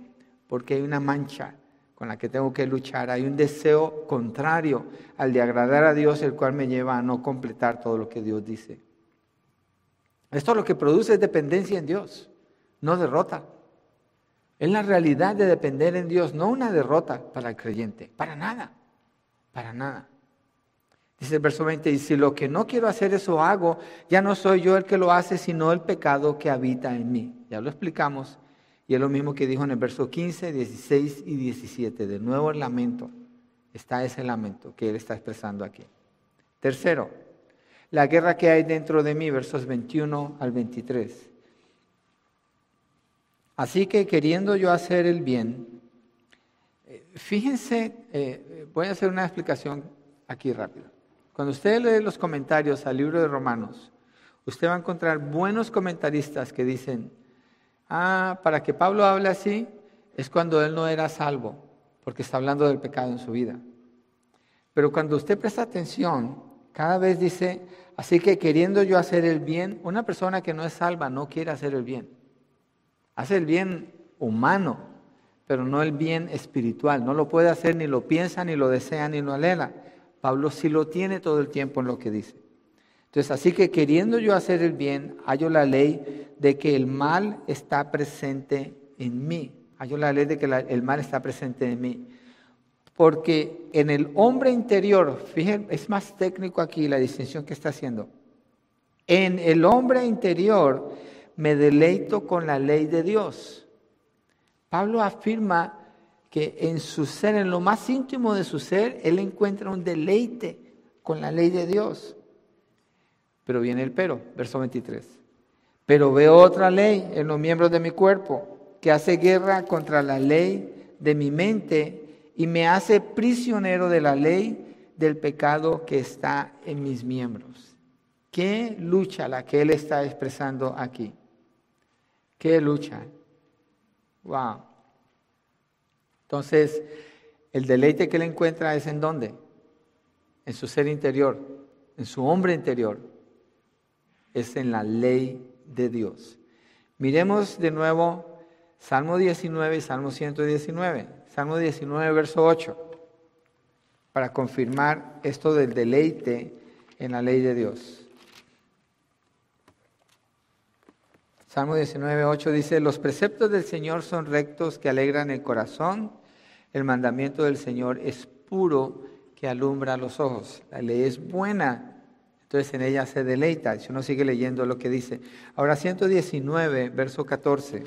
Porque hay una mancha con la que tengo que luchar. Hay un deseo contrario al de agradar a Dios, el cual me lleva a no completar todo lo que Dios dice. Esto lo que produce es dependencia en Dios, no derrota. Es la realidad de depender en Dios, no una derrota para el creyente, para nada, para nada. Dice el verso 20, y si lo que no quiero hacer eso hago, ya no soy yo el que lo hace, sino el pecado que habita en mí. Ya lo explicamos. Y es lo mismo que dijo en el verso 15, 16 y 17. De nuevo el lamento. Está ese lamento que él está expresando aquí. Tercero, la guerra que hay dentro de mí, versos 21 al 23. Así que queriendo yo hacer el bien, eh, fíjense, eh, voy a hacer una explicación aquí rápido. Cuando usted lee los comentarios al libro de Romanos, usted va a encontrar buenos comentaristas que dicen, ah, para que Pablo hable así, es cuando él no era salvo, porque está hablando del pecado en su vida. Pero cuando usted presta atención, cada vez dice, Así que queriendo yo hacer el bien, una persona que no es salva no quiere hacer el bien. Hace el bien humano, pero no el bien espiritual. No lo puede hacer, ni lo piensa, ni lo desea, ni lo anhela. Pablo sí lo tiene todo el tiempo en lo que dice. Entonces, así que queriendo yo hacer el bien, hallo la ley de que el mal está presente en mí. Hallo la ley de que el mal está presente en mí. Porque en el hombre interior, fíjense, es más técnico aquí la distinción que está haciendo. En el hombre interior me deleito con la ley de Dios. Pablo afirma que en su ser, en lo más íntimo de su ser, él encuentra un deleite con la ley de Dios. Pero viene el pero, verso 23. Pero veo otra ley en los miembros de mi cuerpo que hace guerra contra la ley de mi mente y me hace prisionero de la ley del pecado que está en mis miembros. ¿Qué lucha la que él está expresando aquí? ¿Qué lucha? Wow. Entonces, el deleite que él encuentra es en dónde? En su ser interior, en su hombre interior. Es en la ley de Dios. Miremos de nuevo Salmo 19 y Salmo 119. Salmo 19, verso 8, para confirmar esto del deleite en la ley de Dios. Salmo 19, 8 dice, los preceptos del Señor son rectos que alegran el corazón, el mandamiento del Señor es puro que alumbra los ojos. La ley es buena, entonces en ella se deleita. Si uno sigue leyendo lo que dice. Ahora 119, verso 14.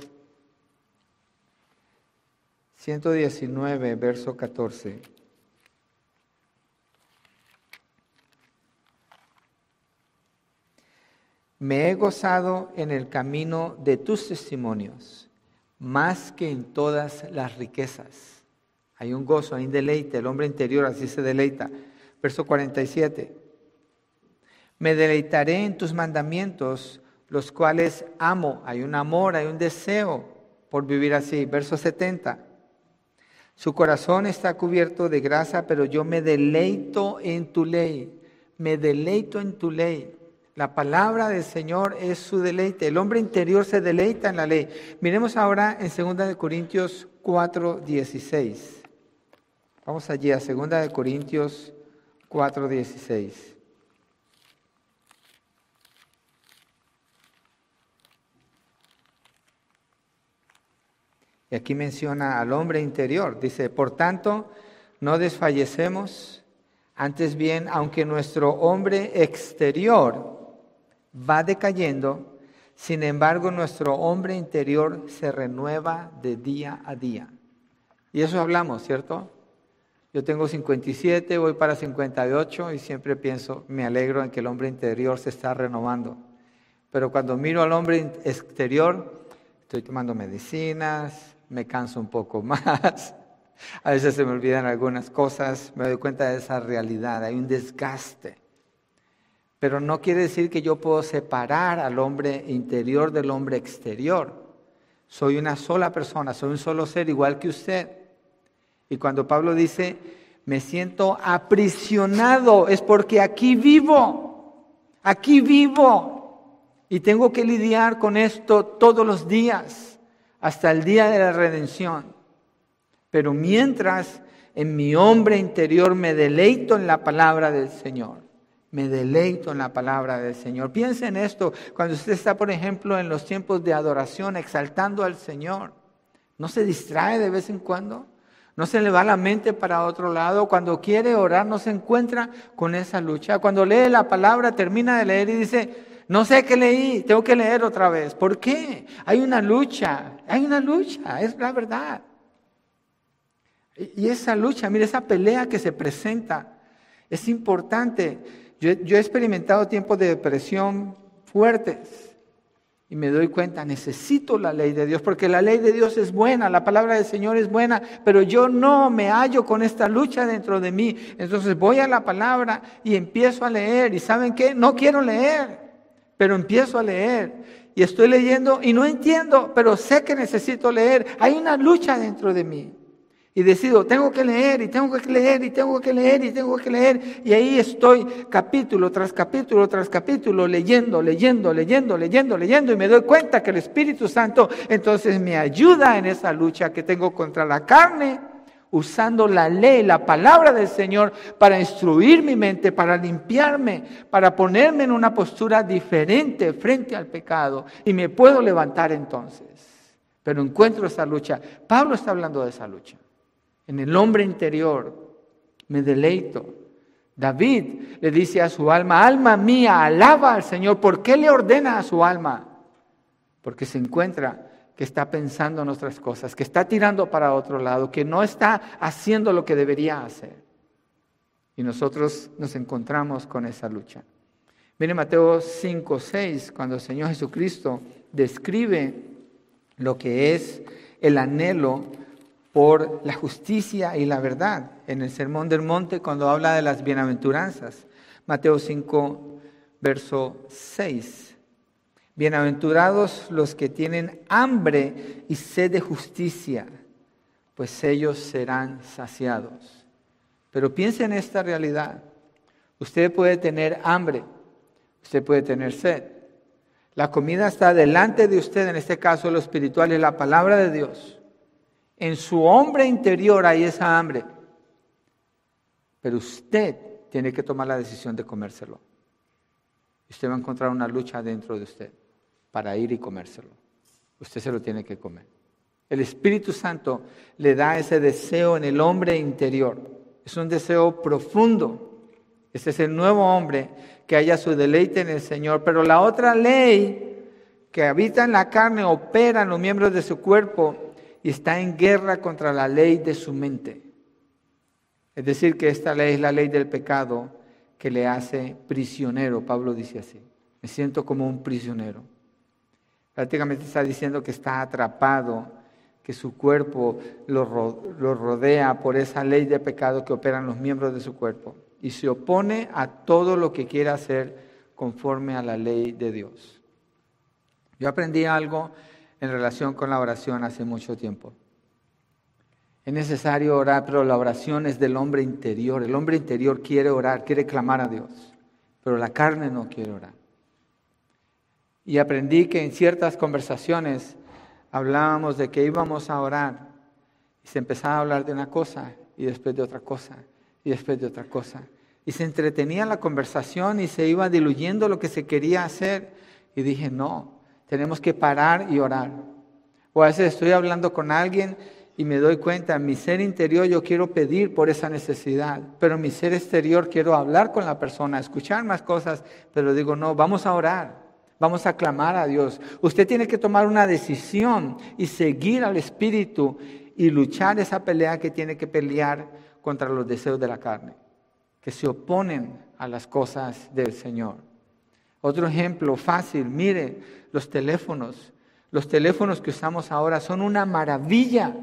119, verso 14. Me he gozado en el camino de tus testimonios, más que en todas las riquezas. Hay un gozo, hay un deleite, el hombre interior así se deleita. Verso 47. Me deleitaré en tus mandamientos, los cuales amo. Hay un amor, hay un deseo por vivir así. Verso 70. Su corazón está cubierto de grasa, pero yo me deleito en tu ley. Me deleito en tu ley. La palabra del Señor es su deleite. El hombre interior se deleita en la ley. Miremos ahora en 2 Corintios 4, 16. Vamos allí a 2 Corintios 4, 16. Y aquí menciona al hombre interior. Dice, por tanto, no desfallecemos, antes bien, aunque nuestro hombre exterior va decayendo, sin embargo nuestro hombre interior se renueva de día a día. Y eso hablamos, ¿cierto? Yo tengo 57, voy para 58 y siempre pienso, me alegro en que el hombre interior se está renovando. Pero cuando miro al hombre exterior, estoy tomando medicinas, me canso un poco más. A veces se me olvidan algunas cosas, me doy cuenta de esa realidad, hay un desgaste. Pero no quiere decir que yo puedo separar al hombre interior del hombre exterior. Soy una sola persona, soy un solo ser igual que usted. Y cuando Pablo dice, me siento aprisionado, es porque aquí vivo, aquí vivo. Y tengo que lidiar con esto todos los días hasta el día de la redención. Pero mientras en mi hombre interior me deleito en la palabra del Señor, me deleito en la palabra del Señor. Piensa en esto cuando usted está, por ejemplo, en los tiempos de adoración, exaltando al Señor. ¿No se distrae de vez en cuando? ¿No se le va la mente para otro lado? Cuando quiere orar, no se encuentra con esa lucha. Cuando lee la palabra, termina de leer y dice, no sé qué leí, tengo que leer otra vez. ¿Por qué? Hay una lucha, hay una lucha, es la verdad. Y esa lucha, mire, esa pelea que se presenta es importante. Yo, he experimentado tiempos de depresión fuertes y me doy cuenta, necesito la ley de Dios, porque la ley de Dios es buena, la palabra del Señor es buena, pero yo no me hallo con esta lucha dentro de mí. Entonces voy a la palabra y empiezo a leer. ¿Y saben qué? No quiero leer pero empiezo a leer y estoy leyendo y no entiendo, pero sé que necesito leer. Hay una lucha dentro de mí. Y decido, tengo que leer y tengo que leer y tengo que leer y tengo que leer. Y ahí estoy capítulo tras capítulo tras capítulo leyendo, leyendo, leyendo, leyendo, leyendo. Y me doy cuenta que el Espíritu Santo entonces me ayuda en esa lucha que tengo contra la carne usando la ley, la palabra del Señor para instruir mi mente, para limpiarme, para ponerme en una postura diferente frente al pecado y me puedo levantar entonces. Pero encuentro esa lucha. Pablo está hablando de esa lucha. En el hombre interior me deleito. David le dice a su alma, alma mía, alaba al Señor. ¿Por qué le ordena a su alma? Porque se encuentra que está pensando en otras cosas, que está tirando para otro lado, que no está haciendo lo que debería hacer. Y nosotros nos encontramos con esa lucha. Mire Mateo 5, 6, cuando el Señor Jesucristo describe lo que es el anhelo por la justicia y la verdad en el Sermón del Monte cuando habla de las bienaventuranzas. Mateo 5, verso 6. Bienaventurados los que tienen hambre y sed de justicia, pues ellos serán saciados. Pero piense en esta realidad. Usted puede tener hambre, usted puede tener sed. La comida está delante de usted, en este caso lo espiritual es la palabra de Dios. En su hombre interior hay esa hambre. Pero usted tiene que tomar la decisión de comérselo. Usted va a encontrar una lucha dentro de usted para ir y comérselo. Usted se lo tiene que comer. El Espíritu Santo le da ese deseo en el hombre interior. Es un deseo profundo. Ese es el nuevo hombre que haya su deleite en el Señor. Pero la otra ley que habita en la carne opera en los miembros de su cuerpo y está en guerra contra la ley de su mente. Es decir, que esta ley es la ley del pecado que le hace prisionero, Pablo dice así. Me siento como un prisionero. Prácticamente está diciendo que está atrapado, que su cuerpo lo, rodea por esa ley de pecado que operan los miembros de su cuerpo y se opone a todo lo que quiera hacer conforme a la ley de Dios. Yo aprendí algo en relación con la oración hace mucho tiempo. Es necesario orar, pero la oración es del hombre interior. El hombre interior quiere orar, quiere clamar a Dios, pero la carne no quiere orar. Y aprendí que en ciertas conversaciones hablábamos de que íbamos a orar y se empezaba a hablar de una cosa y después de otra cosa y después de otra cosa. Y se entretenía la conversación y se iba diluyendo lo que se quería hacer. Y dije, no, tenemos que parar y orar. O a veces estoy hablando con alguien y me doy cuenta, en mi ser interior yo quiero pedir por esa necesidad, pero en mi ser exterior quiero hablar con la persona, escuchar más cosas, pero digo, no, vamos a orar, vamos a clamar a Dios. Usted tiene que tomar una decisión y seguir al Espíritu y luchar esa pelea que tiene que pelear contra los deseos de la carne, que se oponen a las cosas del Señor. Otro ejemplo fácil, mire, los teléfonos. Los teléfonos que usamos ahora son una maravilla.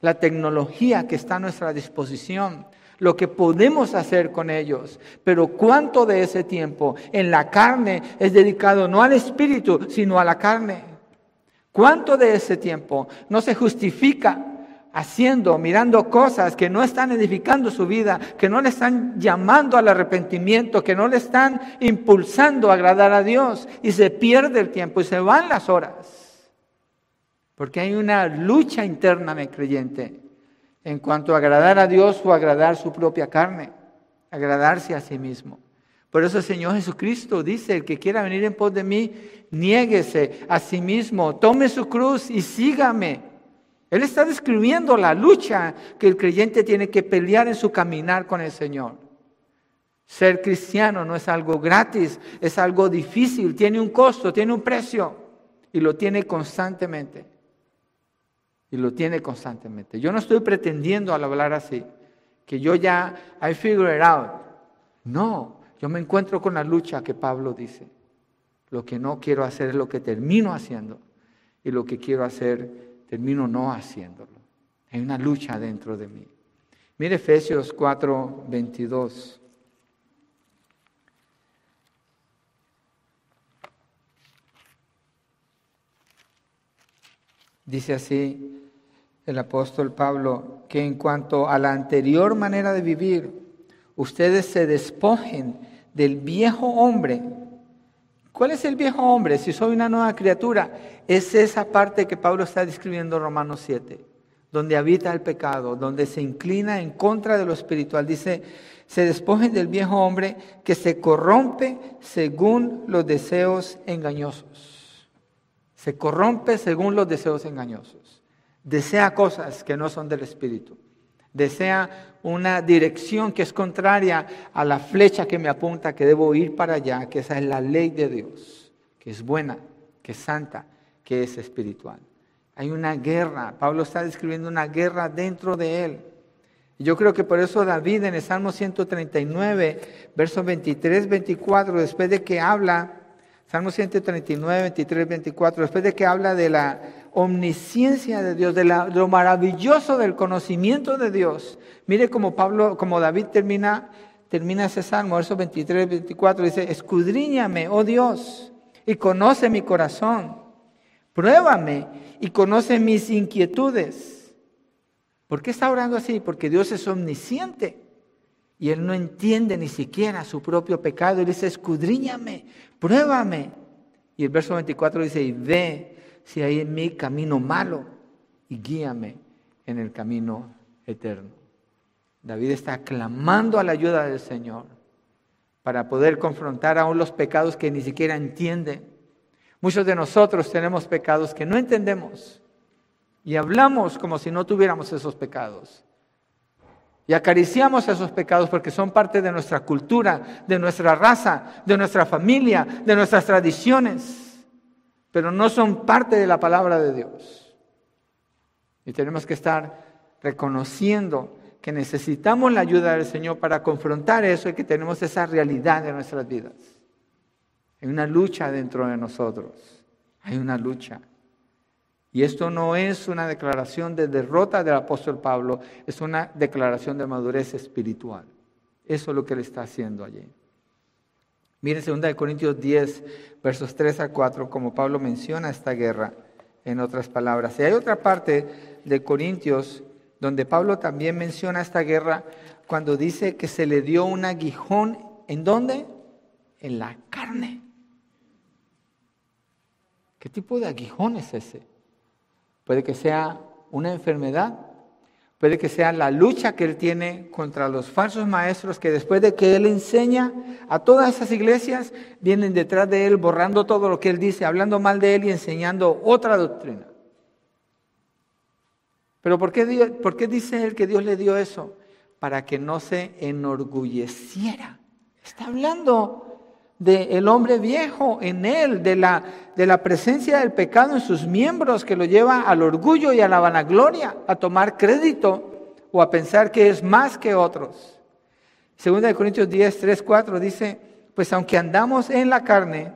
La tecnología que está a nuestra disposición, lo que podemos hacer con ellos. Pero cuánto de ese tiempo en la carne es dedicado no al espíritu, sino a la carne. ¿Cuánto de ese tiempo no se justifica haciendo, mirando cosas que no están edificando su vida, que no le están llamando al arrepentimiento, que no le están impulsando a agradar a Dios y se pierde el tiempo y se van las horas. Porque hay una lucha interna, mi creyente, en cuanto a agradar a Dios o agradar su propia carne, agradarse a sí mismo. Por eso el Señor Jesucristo dice, el que quiera venir en pos de mí, niéguese a sí mismo, tome su cruz y sígame. Él está describiendo la lucha que el creyente tiene que pelear en su caminar con el Señor. Ser cristiano no es algo gratis, es algo difícil, tiene un costo, tiene un precio y lo tiene constantemente. Y lo tiene constantemente. Yo no estoy pretendiendo al hablar así, que yo ya I figure it out. No, yo me encuentro con la lucha que Pablo dice. Lo que no quiero hacer es lo que termino haciendo y lo que quiero hacer termino no haciéndolo. Hay una lucha dentro de mí. Mire Efesios 4, 22. Dice así el apóstol Pablo, que en cuanto a la anterior manera de vivir, ustedes se despojen del viejo hombre ¿Cuál es el viejo hombre? Si soy una nueva criatura, es esa parte que Pablo está describiendo en Romanos 7, donde habita el pecado, donde se inclina en contra de lo espiritual. Dice, se despojen del viejo hombre que se corrompe según los deseos engañosos. Se corrompe según los deseos engañosos. Desea cosas que no son del espíritu desea una dirección que es contraria a la flecha que me apunta que debo ir para allá, que esa es la ley de Dios, que es buena, que es santa, que es espiritual. Hay una guerra, Pablo está describiendo una guerra dentro de él. Yo creo que por eso David en el Salmo 139, versos 23, 24, después de que habla, Salmo 139, 23, 24, después de que habla de la omnisciencia de Dios, de, lo maravilloso del conocimiento de Dios. Mire como Pablo, como David termina, termina ese salmo, versos 23, 24, dice, escudriñame, oh Dios, y conoce mi corazón, pruébame y conoce mis inquietudes. ¿Por qué está orando así? Porque Dios es omnisciente y Él no entiende ni siquiera su propio pecado. Él dice, escudriñame, pruébame. Y el verso 24 dice, y ve si hay en mí camino malo y guíame en el camino eterno. David está clamando a la ayuda del Señor para poder confrontar aún los pecados que ni siquiera entiende. Muchos de nosotros tenemos pecados que no entendemos y hablamos como si no tuviéramos esos pecados. Y acariciamos esos pecados porque son parte de nuestra cultura, de nuestra raza, de nuestra familia, de nuestras tradiciones pero no son parte de la palabra de Dios. Y tenemos que estar reconociendo que necesitamos la ayuda del Señor para confrontar eso y que tenemos esa realidad en nuestras vidas. Hay una lucha dentro de nosotros. Hay una lucha. Y esto no es una declaración de derrota del apóstol Pablo, es una declaración de madurez espiritual. Eso es lo que él está haciendo allí. Miren 2 Corintios 10, versos 3 a 4, como Pablo menciona esta guerra, en otras palabras. Y hay otra parte de Corintios donde Pablo también menciona esta guerra cuando dice que se le dio un aguijón, ¿en dónde? En la carne. ¿Qué tipo de aguijón es ese? Puede que sea una enfermedad, puede que sea la lucha que él tiene contra los falsos maestros que después de que él enseña a todas esas iglesias, vienen detrás de él borrando todo lo que él dice, hablando mal de él y enseñando otra doctrina. Pero ¿por qué, ¿por qué dice él que Dios le dio eso? Para que no se enorgulleciera. Está hablando del hombre viejo en él, de la, de la presencia del pecado en sus miembros que lo lleva al orgullo y a la vanagloria, a tomar crédito o a pensar que es más que otros. Segunda de Corintios 10, 3, 4 dice, pues aunque andamos en la carne,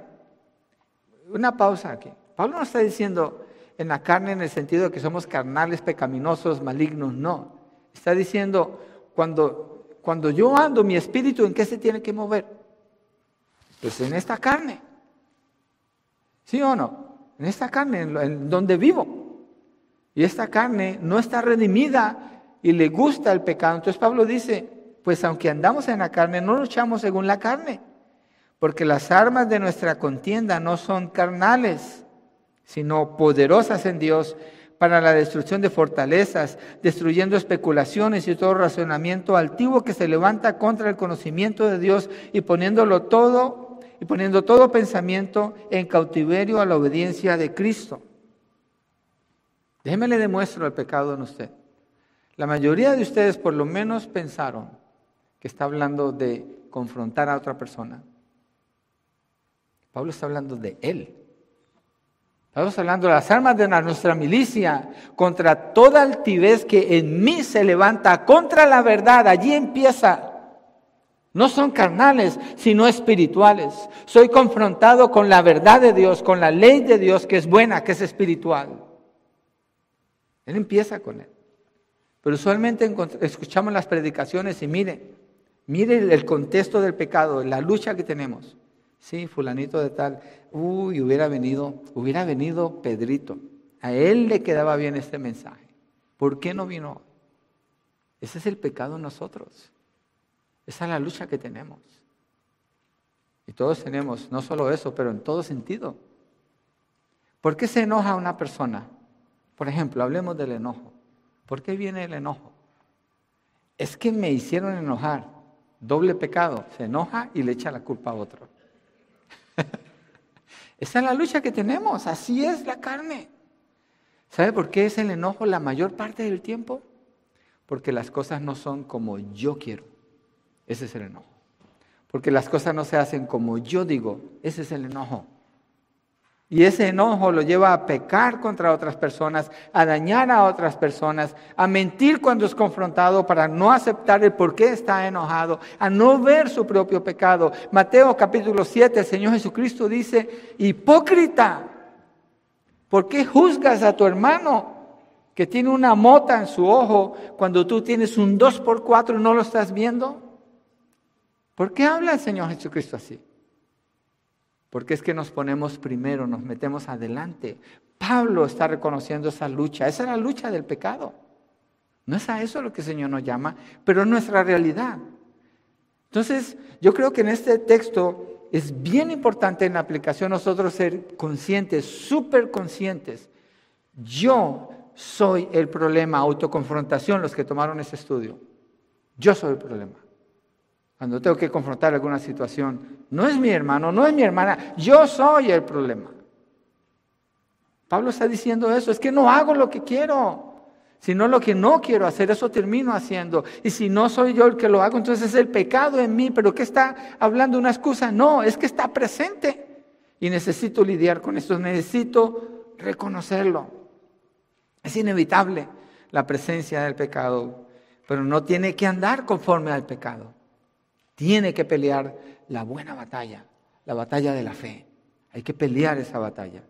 una pausa aquí. Pablo no está diciendo en la carne en el sentido de que somos carnales, pecaminosos, malignos, no. Está diciendo, cuando, cuando yo ando, mi espíritu, ¿en qué se tiene que mover? Pues en esta carne. ¿Sí o no? En esta carne, en, donde vivo. Y esta carne no está redimida y le gusta el pecado. Entonces Pablo dice, pues aunque andamos en la carne, no luchamos según la carne. Porque las armas de nuestra contienda no son carnales, sino poderosas en Dios para la destrucción de fortalezas, destruyendo especulaciones y todo razonamiento altivo que se levanta contra el conocimiento de Dios y poniéndolo todo y poniendo todo pensamiento en cautiverio a la obediencia de Cristo. Déjeme le demuestro el pecado en usted. La mayoría de ustedes por lo menos pensaron que está hablando de confrontar a otra persona. Pablo está hablando de él. Estamos hablando de las armas de nuestra milicia contra toda altivez que en mí se levanta contra la verdad. Allí empieza no son carnales, sino espirituales. Soy confrontado con la verdad de Dios, con la ley de Dios que es buena, que es espiritual. Él empieza con él. Pero usualmente escuchamos las predicaciones y mire, mire el contexto del pecado, la lucha que tenemos. Sí, fulanito de tal, uy, hubiera venido, hubiera venido Pedrito. A él le quedaba bien este mensaje. ¿Por qué no vino? Ese es el pecado en nosotros. Esa es la lucha que tenemos. Y todos tenemos, no solo eso, pero en todo sentido. ¿Por qué se enoja una persona? Por ejemplo, hablemos del enojo. ¿Por qué viene el enojo? Es que me hicieron enojar. Doble pecado. Se enoja y le echa la culpa a otro. Esa es la lucha que tenemos. Así es la carne. ¿Sabe por qué es el enojo la mayor parte del tiempo? Porque las cosas no son como yo quiero. Ese es el enojo. Porque las cosas no se hacen como yo digo. Ese es el enojo. Y ese enojo lo lleva a pecar contra otras personas, a dañar a otras personas, a mentir cuando es confrontado para no aceptar el por qué está enojado, a no ver su propio pecado. Mateo capítulo 7, el Señor Jesucristo dice, hipócrita, ¿por qué juzgas a tu hermano que tiene una mota en su ojo cuando tú tienes un 2 por 4 y no lo estás viendo? ¿Por qué habla el Señor Jesucristo así? Porque es que nos ponemos primero, nos metemos adelante. Pablo está reconociendo esa lucha. Esa es la lucha del pecado. No es a eso lo que el Señor nos llama, pero es nuestra realidad. Entonces, yo creo que en este texto es bien importante en la aplicación nosotros ser conscientes, súper conscientes. Yo soy el problema, autoconfrontación, los que tomaron ese estudio. Yo soy el problema cuando tengo que confrontar alguna situación. No es mi hermano, no es mi hermana, yo soy el problema. Pablo está diciendo eso, es que no hago lo que quiero, sino lo que no quiero hacer, eso termino haciendo. Y si no soy yo el que lo hago, entonces es el pecado en mí, pero ¿qué está hablando una excusa? No, es que está presente y necesito lidiar con esto, necesito reconocerlo. Es inevitable la presencia del pecado, pero no tiene que andar conforme al pecado tiene que pelear la buena batalla, la batalla de la fe. Hay que pelear esa batalla.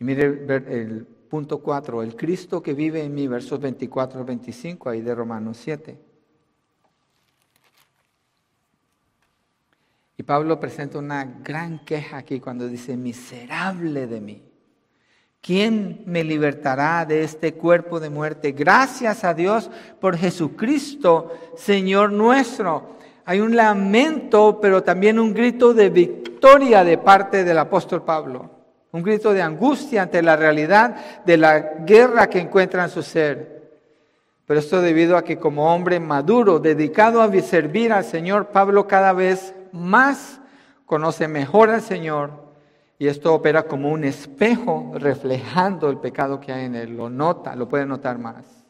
Y mire el, punto 4, el Cristo que vive en mí, versos 24 al 25, ahí de Romanos 7. Y Pablo presenta una gran queja aquí cuando dice, miserable de mí. ¿Quién me libertará de este cuerpo de muerte? Gracias a Dios por Jesucristo, Señor nuestro. Hay un lamento, pero también un grito de victoria de parte del apóstol Pablo. Un grito de angustia ante la realidad de la guerra que encuentra en su ser. Pero esto debido a que como hombre maduro, dedicado a servir al Señor, Pablo cada vez más conoce mejor al Señor y esto opera como un espejo reflejando el pecado que hay en él. Lo nota, lo puede notar más.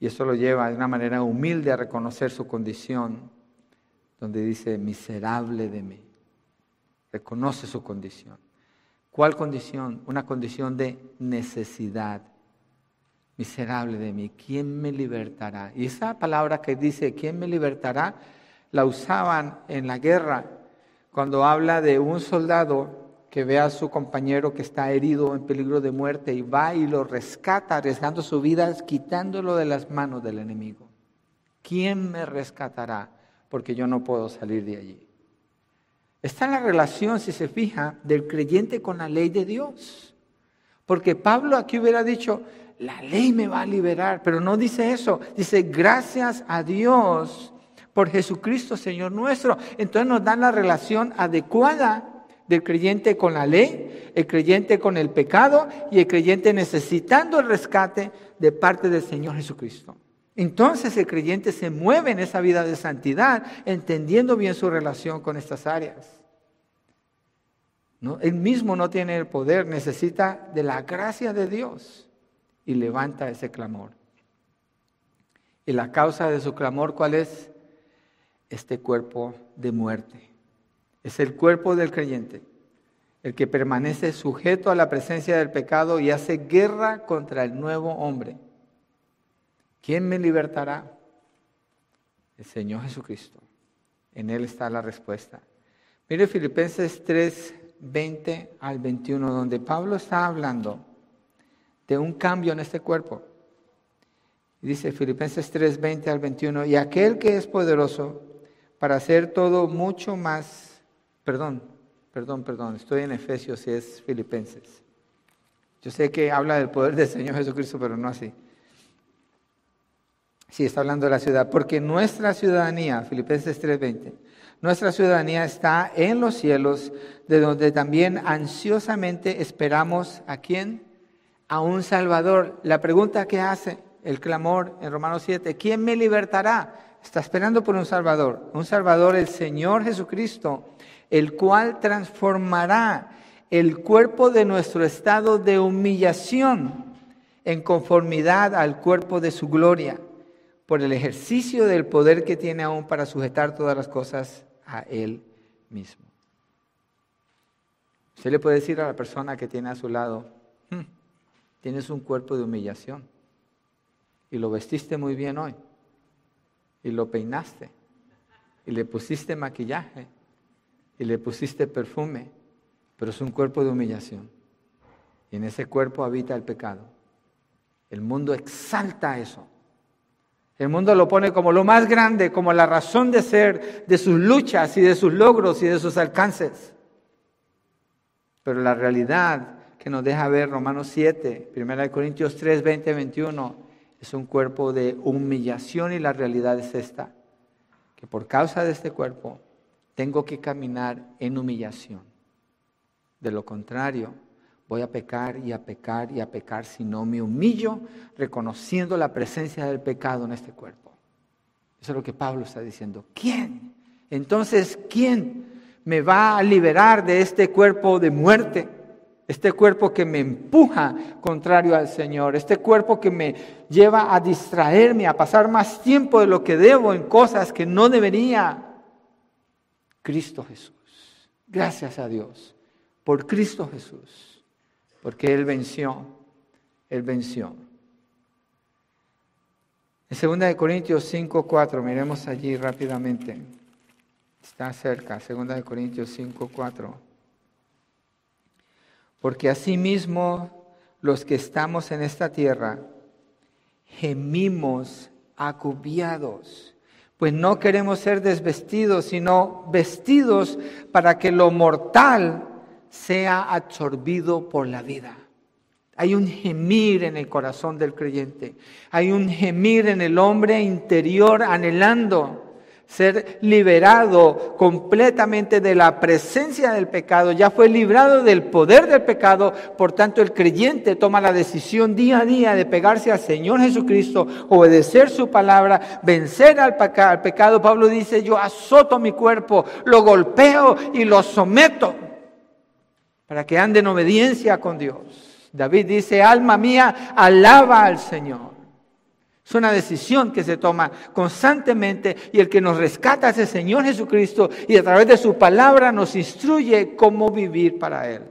Y eso lo lleva de una manera humilde a reconocer su condición, donde dice, miserable de mí. Reconoce su condición. ¿Cuál condición? Una condición de necesidad. Miserable de mí, ¿quién me libertará? Y esa palabra que dice, ¿quién me libertará? La usaban en la guerra cuando habla de un soldado que ve a su compañero que está herido en peligro de muerte y va y lo rescata arriesgando su vida, quitándolo de las manos del enemigo. ¿Quién me rescatará? Porque yo no puedo salir de allí. Está en la relación, si se fija, del creyente con la ley de Dios. Porque Pablo aquí hubiera dicho, la ley me va a liberar, pero no dice eso. Dice, gracias a Dios por Jesucristo, Señor nuestro. Entonces nos dan la relación adecuada del creyente con la ley, el creyente con el pecado y el creyente necesitando el rescate de parte del Señor Jesucristo. Entonces el creyente se mueve en esa vida de santidad, entendiendo bien su relación con estas áreas. ¿No? Él mismo no tiene el poder, necesita de la gracia de Dios y levanta ese clamor. Y la causa de su clamor, ¿cuál es? Este cuerpo de muerte. Es el cuerpo del creyente, el que permanece sujeto a la presencia del pecado y hace guerra contra el nuevo hombre. ¿Quién me libertará? El Señor Jesucristo. En Él está la respuesta. Mire Filipenses 3, 20 al 21, donde Pablo está hablando de un cambio en este cuerpo. Dice Filipenses 3, 20 al 21, y aquel que es poderoso para hacer todo mucho más, perdón, perdón, perdón, estoy en Efesios y es Filipenses. Yo sé que habla del poder del Señor Jesucristo, pero no así. Sí, está hablando de la ciudad, porque nuestra ciudadanía, Filipenses 3:20, nuestra ciudadanía está en los cielos, de donde también ansiosamente esperamos a quién? A un Salvador. La pregunta que hace el clamor en Romanos 7, ¿quién me libertará? Está esperando por un Salvador, un Salvador, el Señor Jesucristo, el cual transformará el cuerpo de nuestro estado de humillación en conformidad al cuerpo de su gloria, por el ejercicio del poder que tiene aún para sujetar todas las cosas a Él mismo. Usted le puede decir a la persona que tiene a su lado, hmm, tienes un cuerpo de humillación y lo vestiste muy bien hoy y lo peinaste y le pusiste maquillaje y le pusiste perfume, pero es un cuerpo de humillación. Y en ese cuerpo habita el pecado. El mundo exalta eso. El mundo lo pone como lo más grande, como la razón de ser de sus luchas y de sus logros y de sus alcances. Pero la realidad que nos deja ver Romanos 7, 1 Corintios 3, 20, 21, es un cuerpo de humillación y la realidad es esta, que por causa de este cuerpo tengo que caminar en humillación. De lo contrario, voy a pecar y a pecar y a pecar si no me humillo reconociendo la presencia del pecado en este cuerpo. Eso es lo que Pablo está diciendo. ¿Quién? Entonces, ¿quién me va a liberar de este cuerpo de muerte? Este cuerpo que me empuja contrario al Señor, este cuerpo que me lleva a distraerme, a pasar más tiempo de lo que debo en cosas que no debería. Cristo Jesús. Gracias a Dios por Cristo Jesús, porque Él venció, Él venció. En 2 Corintios 5, 4, miremos allí rápidamente. Está cerca, 2 Corintios 5, 4. Porque asimismo los que estamos en esta tierra gemimos acubiados, pues no queremos ser desvestidos, sino vestidos para que lo mortal sea absorbido por la vida. Hay un gemir en el corazón del creyente. Hay un gemir en el hombre interior anhelando ser liberado completamente de la presencia del pecado, ya fue librado del poder del pecado, por tanto el creyente toma la decisión día a día de pegarse al Señor Jesucristo, obedecer su palabra, vencer al, al pecado. Pablo dice, yo azoto mi cuerpo, lo golpeo y lo someto para que ande en obediencia con Dios. David dice, alma mía, alaba al Señor. Es una decisión que se toma constantemente y el que nos rescata es el Señor Jesucristo y a través de su palabra nos instruye cómo vivir para Él.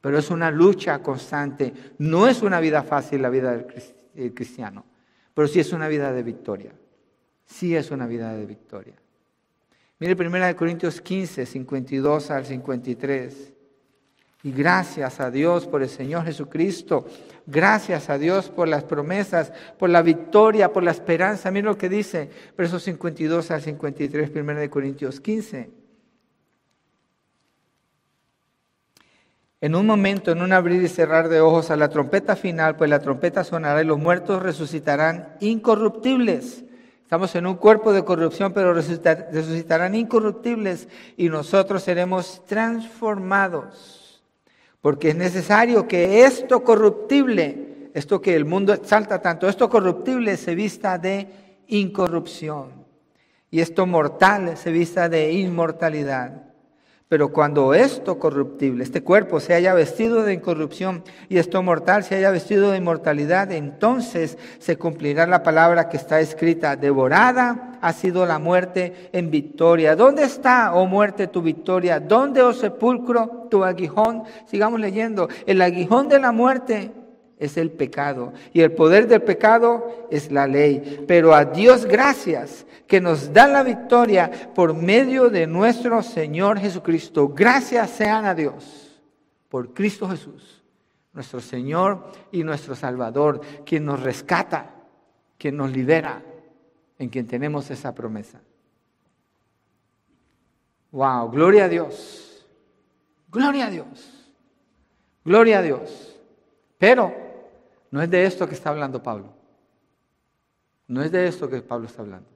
Pero es una lucha constante. No es una vida fácil la vida del cristiano, pero sí es una vida de victoria. Sí es una vida de victoria. Mire 1 Corintios 15, 52 al 53. Y gracias a Dios por el Señor Jesucristo. Gracias a Dios por las promesas, por la victoria, por la esperanza. Miren lo que dice, versos 52 al 53, 1 de Corintios 15. En un momento, en un abrir y cerrar de ojos a la trompeta final, pues la trompeta sonará y los muertos resucitarán incorruptibles. Estamos en un cuerpo de corrupción, pero resucitarán incorruptibles y nosotros seremos transformados porque es necesario que esto corruptible, esto que el mundo exalta tanto, esto corruptible se vista de incorrupción y esto mortal se vista de inmortalidad. Pero cuando esto corruptible, este cuerpo se haya vestido de incorrupción y esto mortal se haya vestido de inmortalidad, entonces se cumplirá la palabra que está escrita, devorada ha sido la muerte en victoria. ¿Dónde está, oh muerte, tu victoria? ¿Dónde, oh sepulcro, tu aguijón? Sigamos leyendo. El aguijón de la muerte es el pecado y el poder del pecado es la ley. Pero a Dios gracias que nos da la victoria por medio de nuestro Señor Jesucristo. Gracias sean a Dios por Cristo Jesús, nuestro Señor y nuestro Salvador, quien nos rescata, quien nos libera, en quien tenemos esa promesa. Wow, gloria a Dios. Gloria a Dios. Gloria a Dios. Pero no es de esto que está hablando Pablo. No es de esto que Pablo está hablando.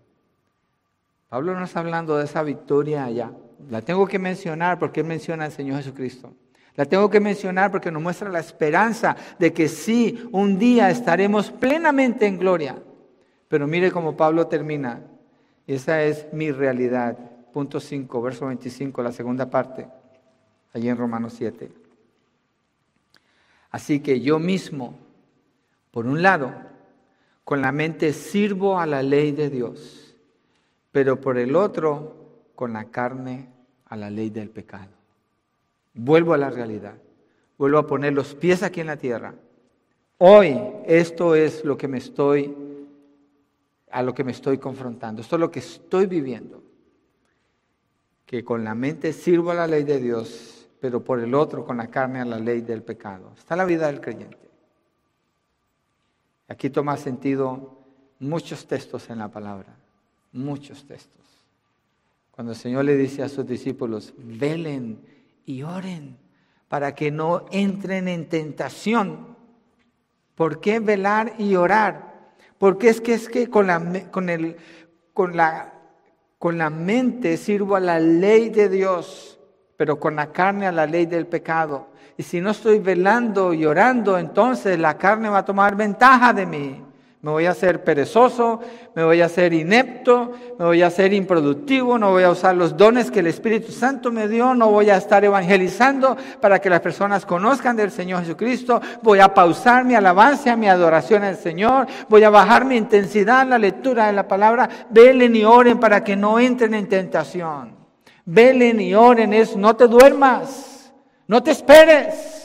Pablo no está hablando de esa victoria allá. La tengo que mencionar porque él menciona al Señor Jesucristo. La tengo que mencionar porque nos muestra la esperanza de que sí, un día estaremos plenamente en gloria. Pero mire cómo Pablo termina. Esa es mi realidad. Punto 5, verso 25, la segunda parte, allí en Romanos 7. Así que yo mismo, por un lado, con la mente sirvo a la ley de Dios pero por el otro con la carne a la ley del pecado. Vuelvo a la realidad, vuelvo a poner los pies aquí en la tierra. Hoy esto es lo que me estoy a lo que me estoy confrontando, esto es lo que estoy viviendo. Que con la mente sirvo a la ley de Dios, pero por el otro con la carne a la ley del pecado. Está la vida del creyente. Aquí toma sentido muchos textos en la palabra muchos textos. Cuando el Señor le dice a sus discípulos, velen y oren para que no entren en tentación. ¿Por qué velar y orar? Porque es que es que con la, con el, con la, con la mente sirvo a la ley de Dios, pero con la carne a la ley del pecado. Y si no estoy velando y orando, entonces la carne va a tomar ventaja de mí. Me voy a hacer perezoso, me voy a hacer inepto, me voy a hacer improductivo, no voy a usar los dones que el Espíritu Santo me dio, no voy a estar evangelizando para que las personas conozcan del Señor Jesucristo, voy a pausar mi alabanza, mi adoración al Señor, voy a bajar mi intensidad en la lectura de la palabra, velen y oren para que no entren en tentación. Velen y oren es no te duermas, no te esperes.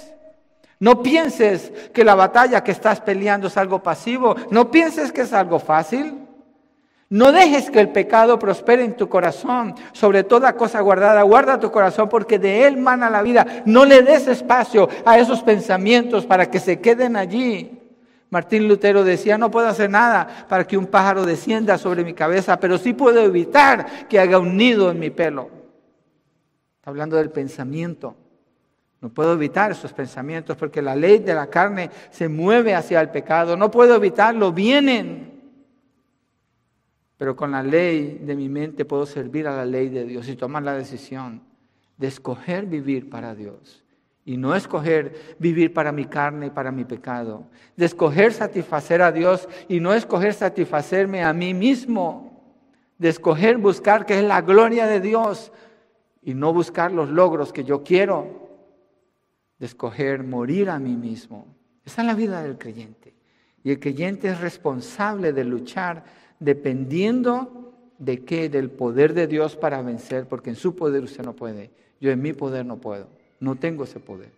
No pienses que la batalla que estás peleando es algo pasivo. No pienses que es algo fácil. No dejes que el pecado prospere en tu corazón. Sobre toda cosa guardada, guarda tu corazón porque de él mana la vida. No le des espacio a esos pensamientos para que se queden allí. Martín Lutero decía, no puedo hacer nada para que un pájaro descienda sobre mi cabeza, pero sí puedo evitar que haga un nido en mi pelo. Está hablando del pensamiento. No puedo evitar esos pensamientos porque la ley de la carne se mueve hacia el pecado. No puedo evitarlo, vienen. Pero con la ley de mi mente puedo servir a la ley de Dios y tomar la decisión de escoger vivir para Dios. Y no escoger vivir para mi carne y para mi pecado. De escoger satisfacer a Dios y no escoger satisfacerme a mí mismo. De escoger buscar que es la gloria de Dios y no buscar los logros que yo quiero. De escoger morir a mí mismo. Esa es la vida del creyente. Y el creyente es responsable de luchar dependiendo de qué, del poder de Dios para vencer, porque en su poder usted no puede, yo en mi poder no puedo, no tengo ese poder.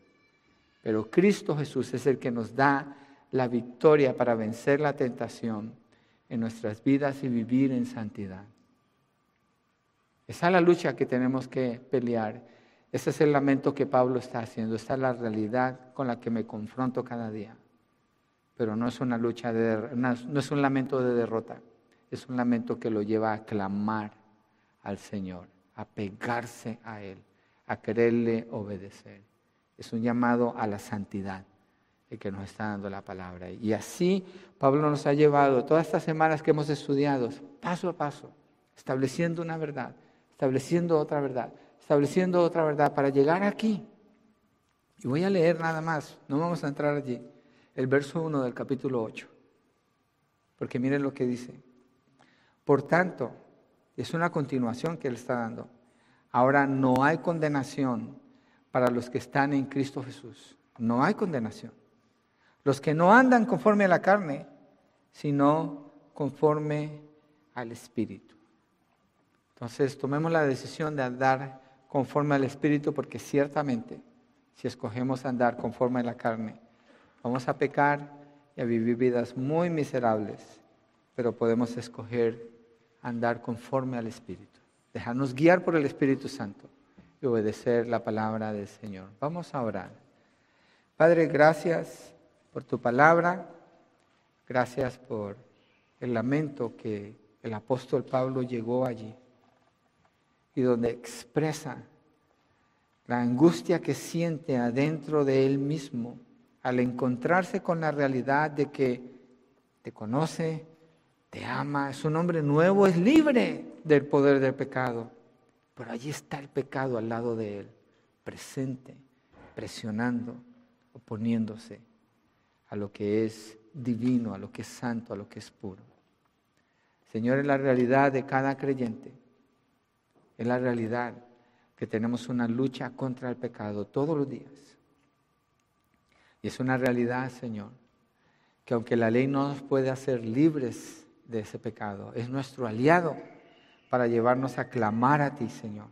Pero Cristo Jesús es el que nos da la victoria para vencer la tentación en nuestras vidas y vivir en santidad. Esa es la lucha que tenemos que pelear. Ese es el lamento que Pablo está haciendo. Esta es la realidad con la que me confronto cada día. Pero no es una lucha de, no es un lamento de derrota es un lamento que lo lleva a clamar al Señor, a pegarse a Él, a quererle obedecer. Es un llamado a la santidad el que nos está dando la palabra. Y así Pablo nos ha llevado todas estas semanas que hemos estudiado, paso a paso, estableciendo una verdad, estableciendo otra verdad, estableciendo otra verdad para llegar aquí. Y voy a leer nada más, no vamos a entrar allí, el verso 1 del capítulo 8, porque miren lo que dice. Por tanto, es una continuación que Él está dando. Ahora no hay condenación para los que están en Cristo Jesús. No hay condenación. Los que no andan conforme a la carne, sino conforme al Espíritu. Entonces, tomemos la decisión de andar conforme al Espíritu porque ciertamente, si escogemos andar conforme a la carne, vamos a pecar y a vivir vidas muy miserables, pero podemos escoger andar conforme al Espíritu. Dejarnos guiar por el Espíritu Santo y obedecer la palabra del Señor. Vamos a orar. Padre, gracias por tu palabra. Gracias por el lamento que el apóstol Pablo llegó allí y donde expresa la angustia que siente adentro de él mismo al encontrarse con la realidad de que te conoce, te ama, es un hombre nuevo, es libre del poder del pecado. Pero allí está el pecado al lado de él, presente, presionando, oponiéndose a lo que es divino, a lo que es santo, a lo que es puro. Señor, es la realidad de cada creyente, es la realidad que tenemos una lucha contra el pecado todos los días. Y es una realidad, Señor, que aunque la ley no nos puede hacer libres de ese pecado. Es nuestro aliado para llevarnos a clamar a ti, Señor,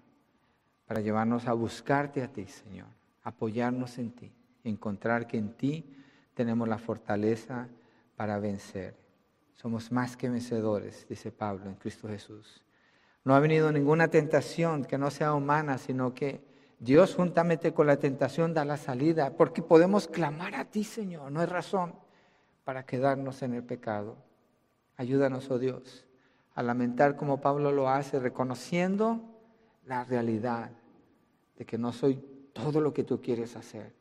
para llevarnos a buscarte a ti, Señor, apoyarnos en ti, encontrar que en ti tenemos la fortaleza para vencer. Somos más que vencedores, dice Pablo en Cristo Jesús. No ha venido ninguna tentación que no sea humana, sino que Dios juntamente con la tentación da la salida, porque podemos clamar a ti, Señor. No hay razón para quedarnos en el pecado. Ayúdanos, oh Dios, a lamentar como Pablo lo hace, reconociendo la realidad de que no soy todo lo que tú quieres hacer,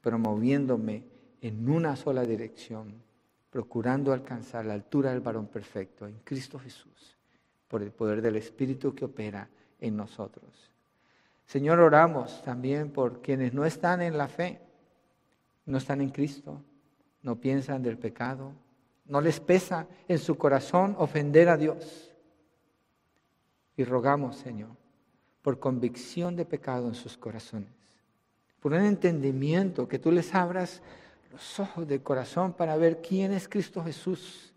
pero moviéndome en una sola dirección, procurando alcanzar la altura del varón perfecto en Cristo Jesús, por el poder del Espíritu que opera en nosotros. Señor, oramos también por quienes no están en la fe, no están en Cristo, no piensan del pecado, no les pesa en su corazón ofender a Dios. Y rogamos, Señor, por convicción de pecado en sus corazones, por un entendimiento, que tú les abras los ojos del corazón para ver quién es Cristo Jesús,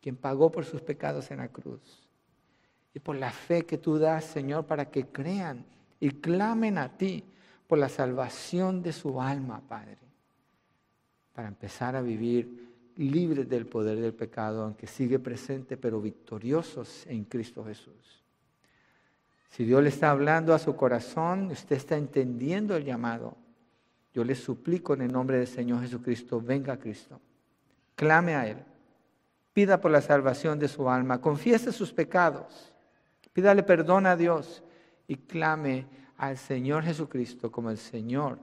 quien pagó por sus pecados en la cruz. Y por la fe que tú das, Señor, para que crean y clamen a ti por la salvación de su alma, Padre, para empezar a vivir libres del poder del pecado, aunque sigue presente, pero victoriosos en Cristo Jesús. Si Dios le está hablando a su corazón, usted está entendiendo el llamado. Yo le suplico en el nombre del Señor Jesucristo, venga a Cristo, clame a Él, pida por la salvación de su alma, confiese sus pecados, pídale perdón a Dios y clame al Señor Jesucristo como el Señor,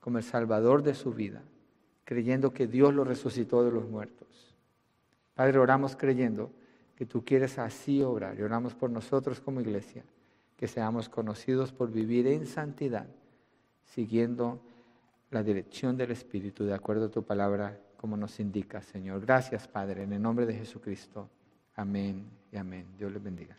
como el Salvador de su vida, creyendo que Dios lo resucitó de los muertos. Padre, oramos creyendo que tú quieres así obrar y oramos por nosotros como iglesia, que seamos conocidos por vivir en santidad, siguiendo la dirección del Espíritu de acuerdo a tu palabra como nos indica, Señor. Gracias, Padre, en el nombre de Jesucristo. Amén y amén. Dios les bendiga.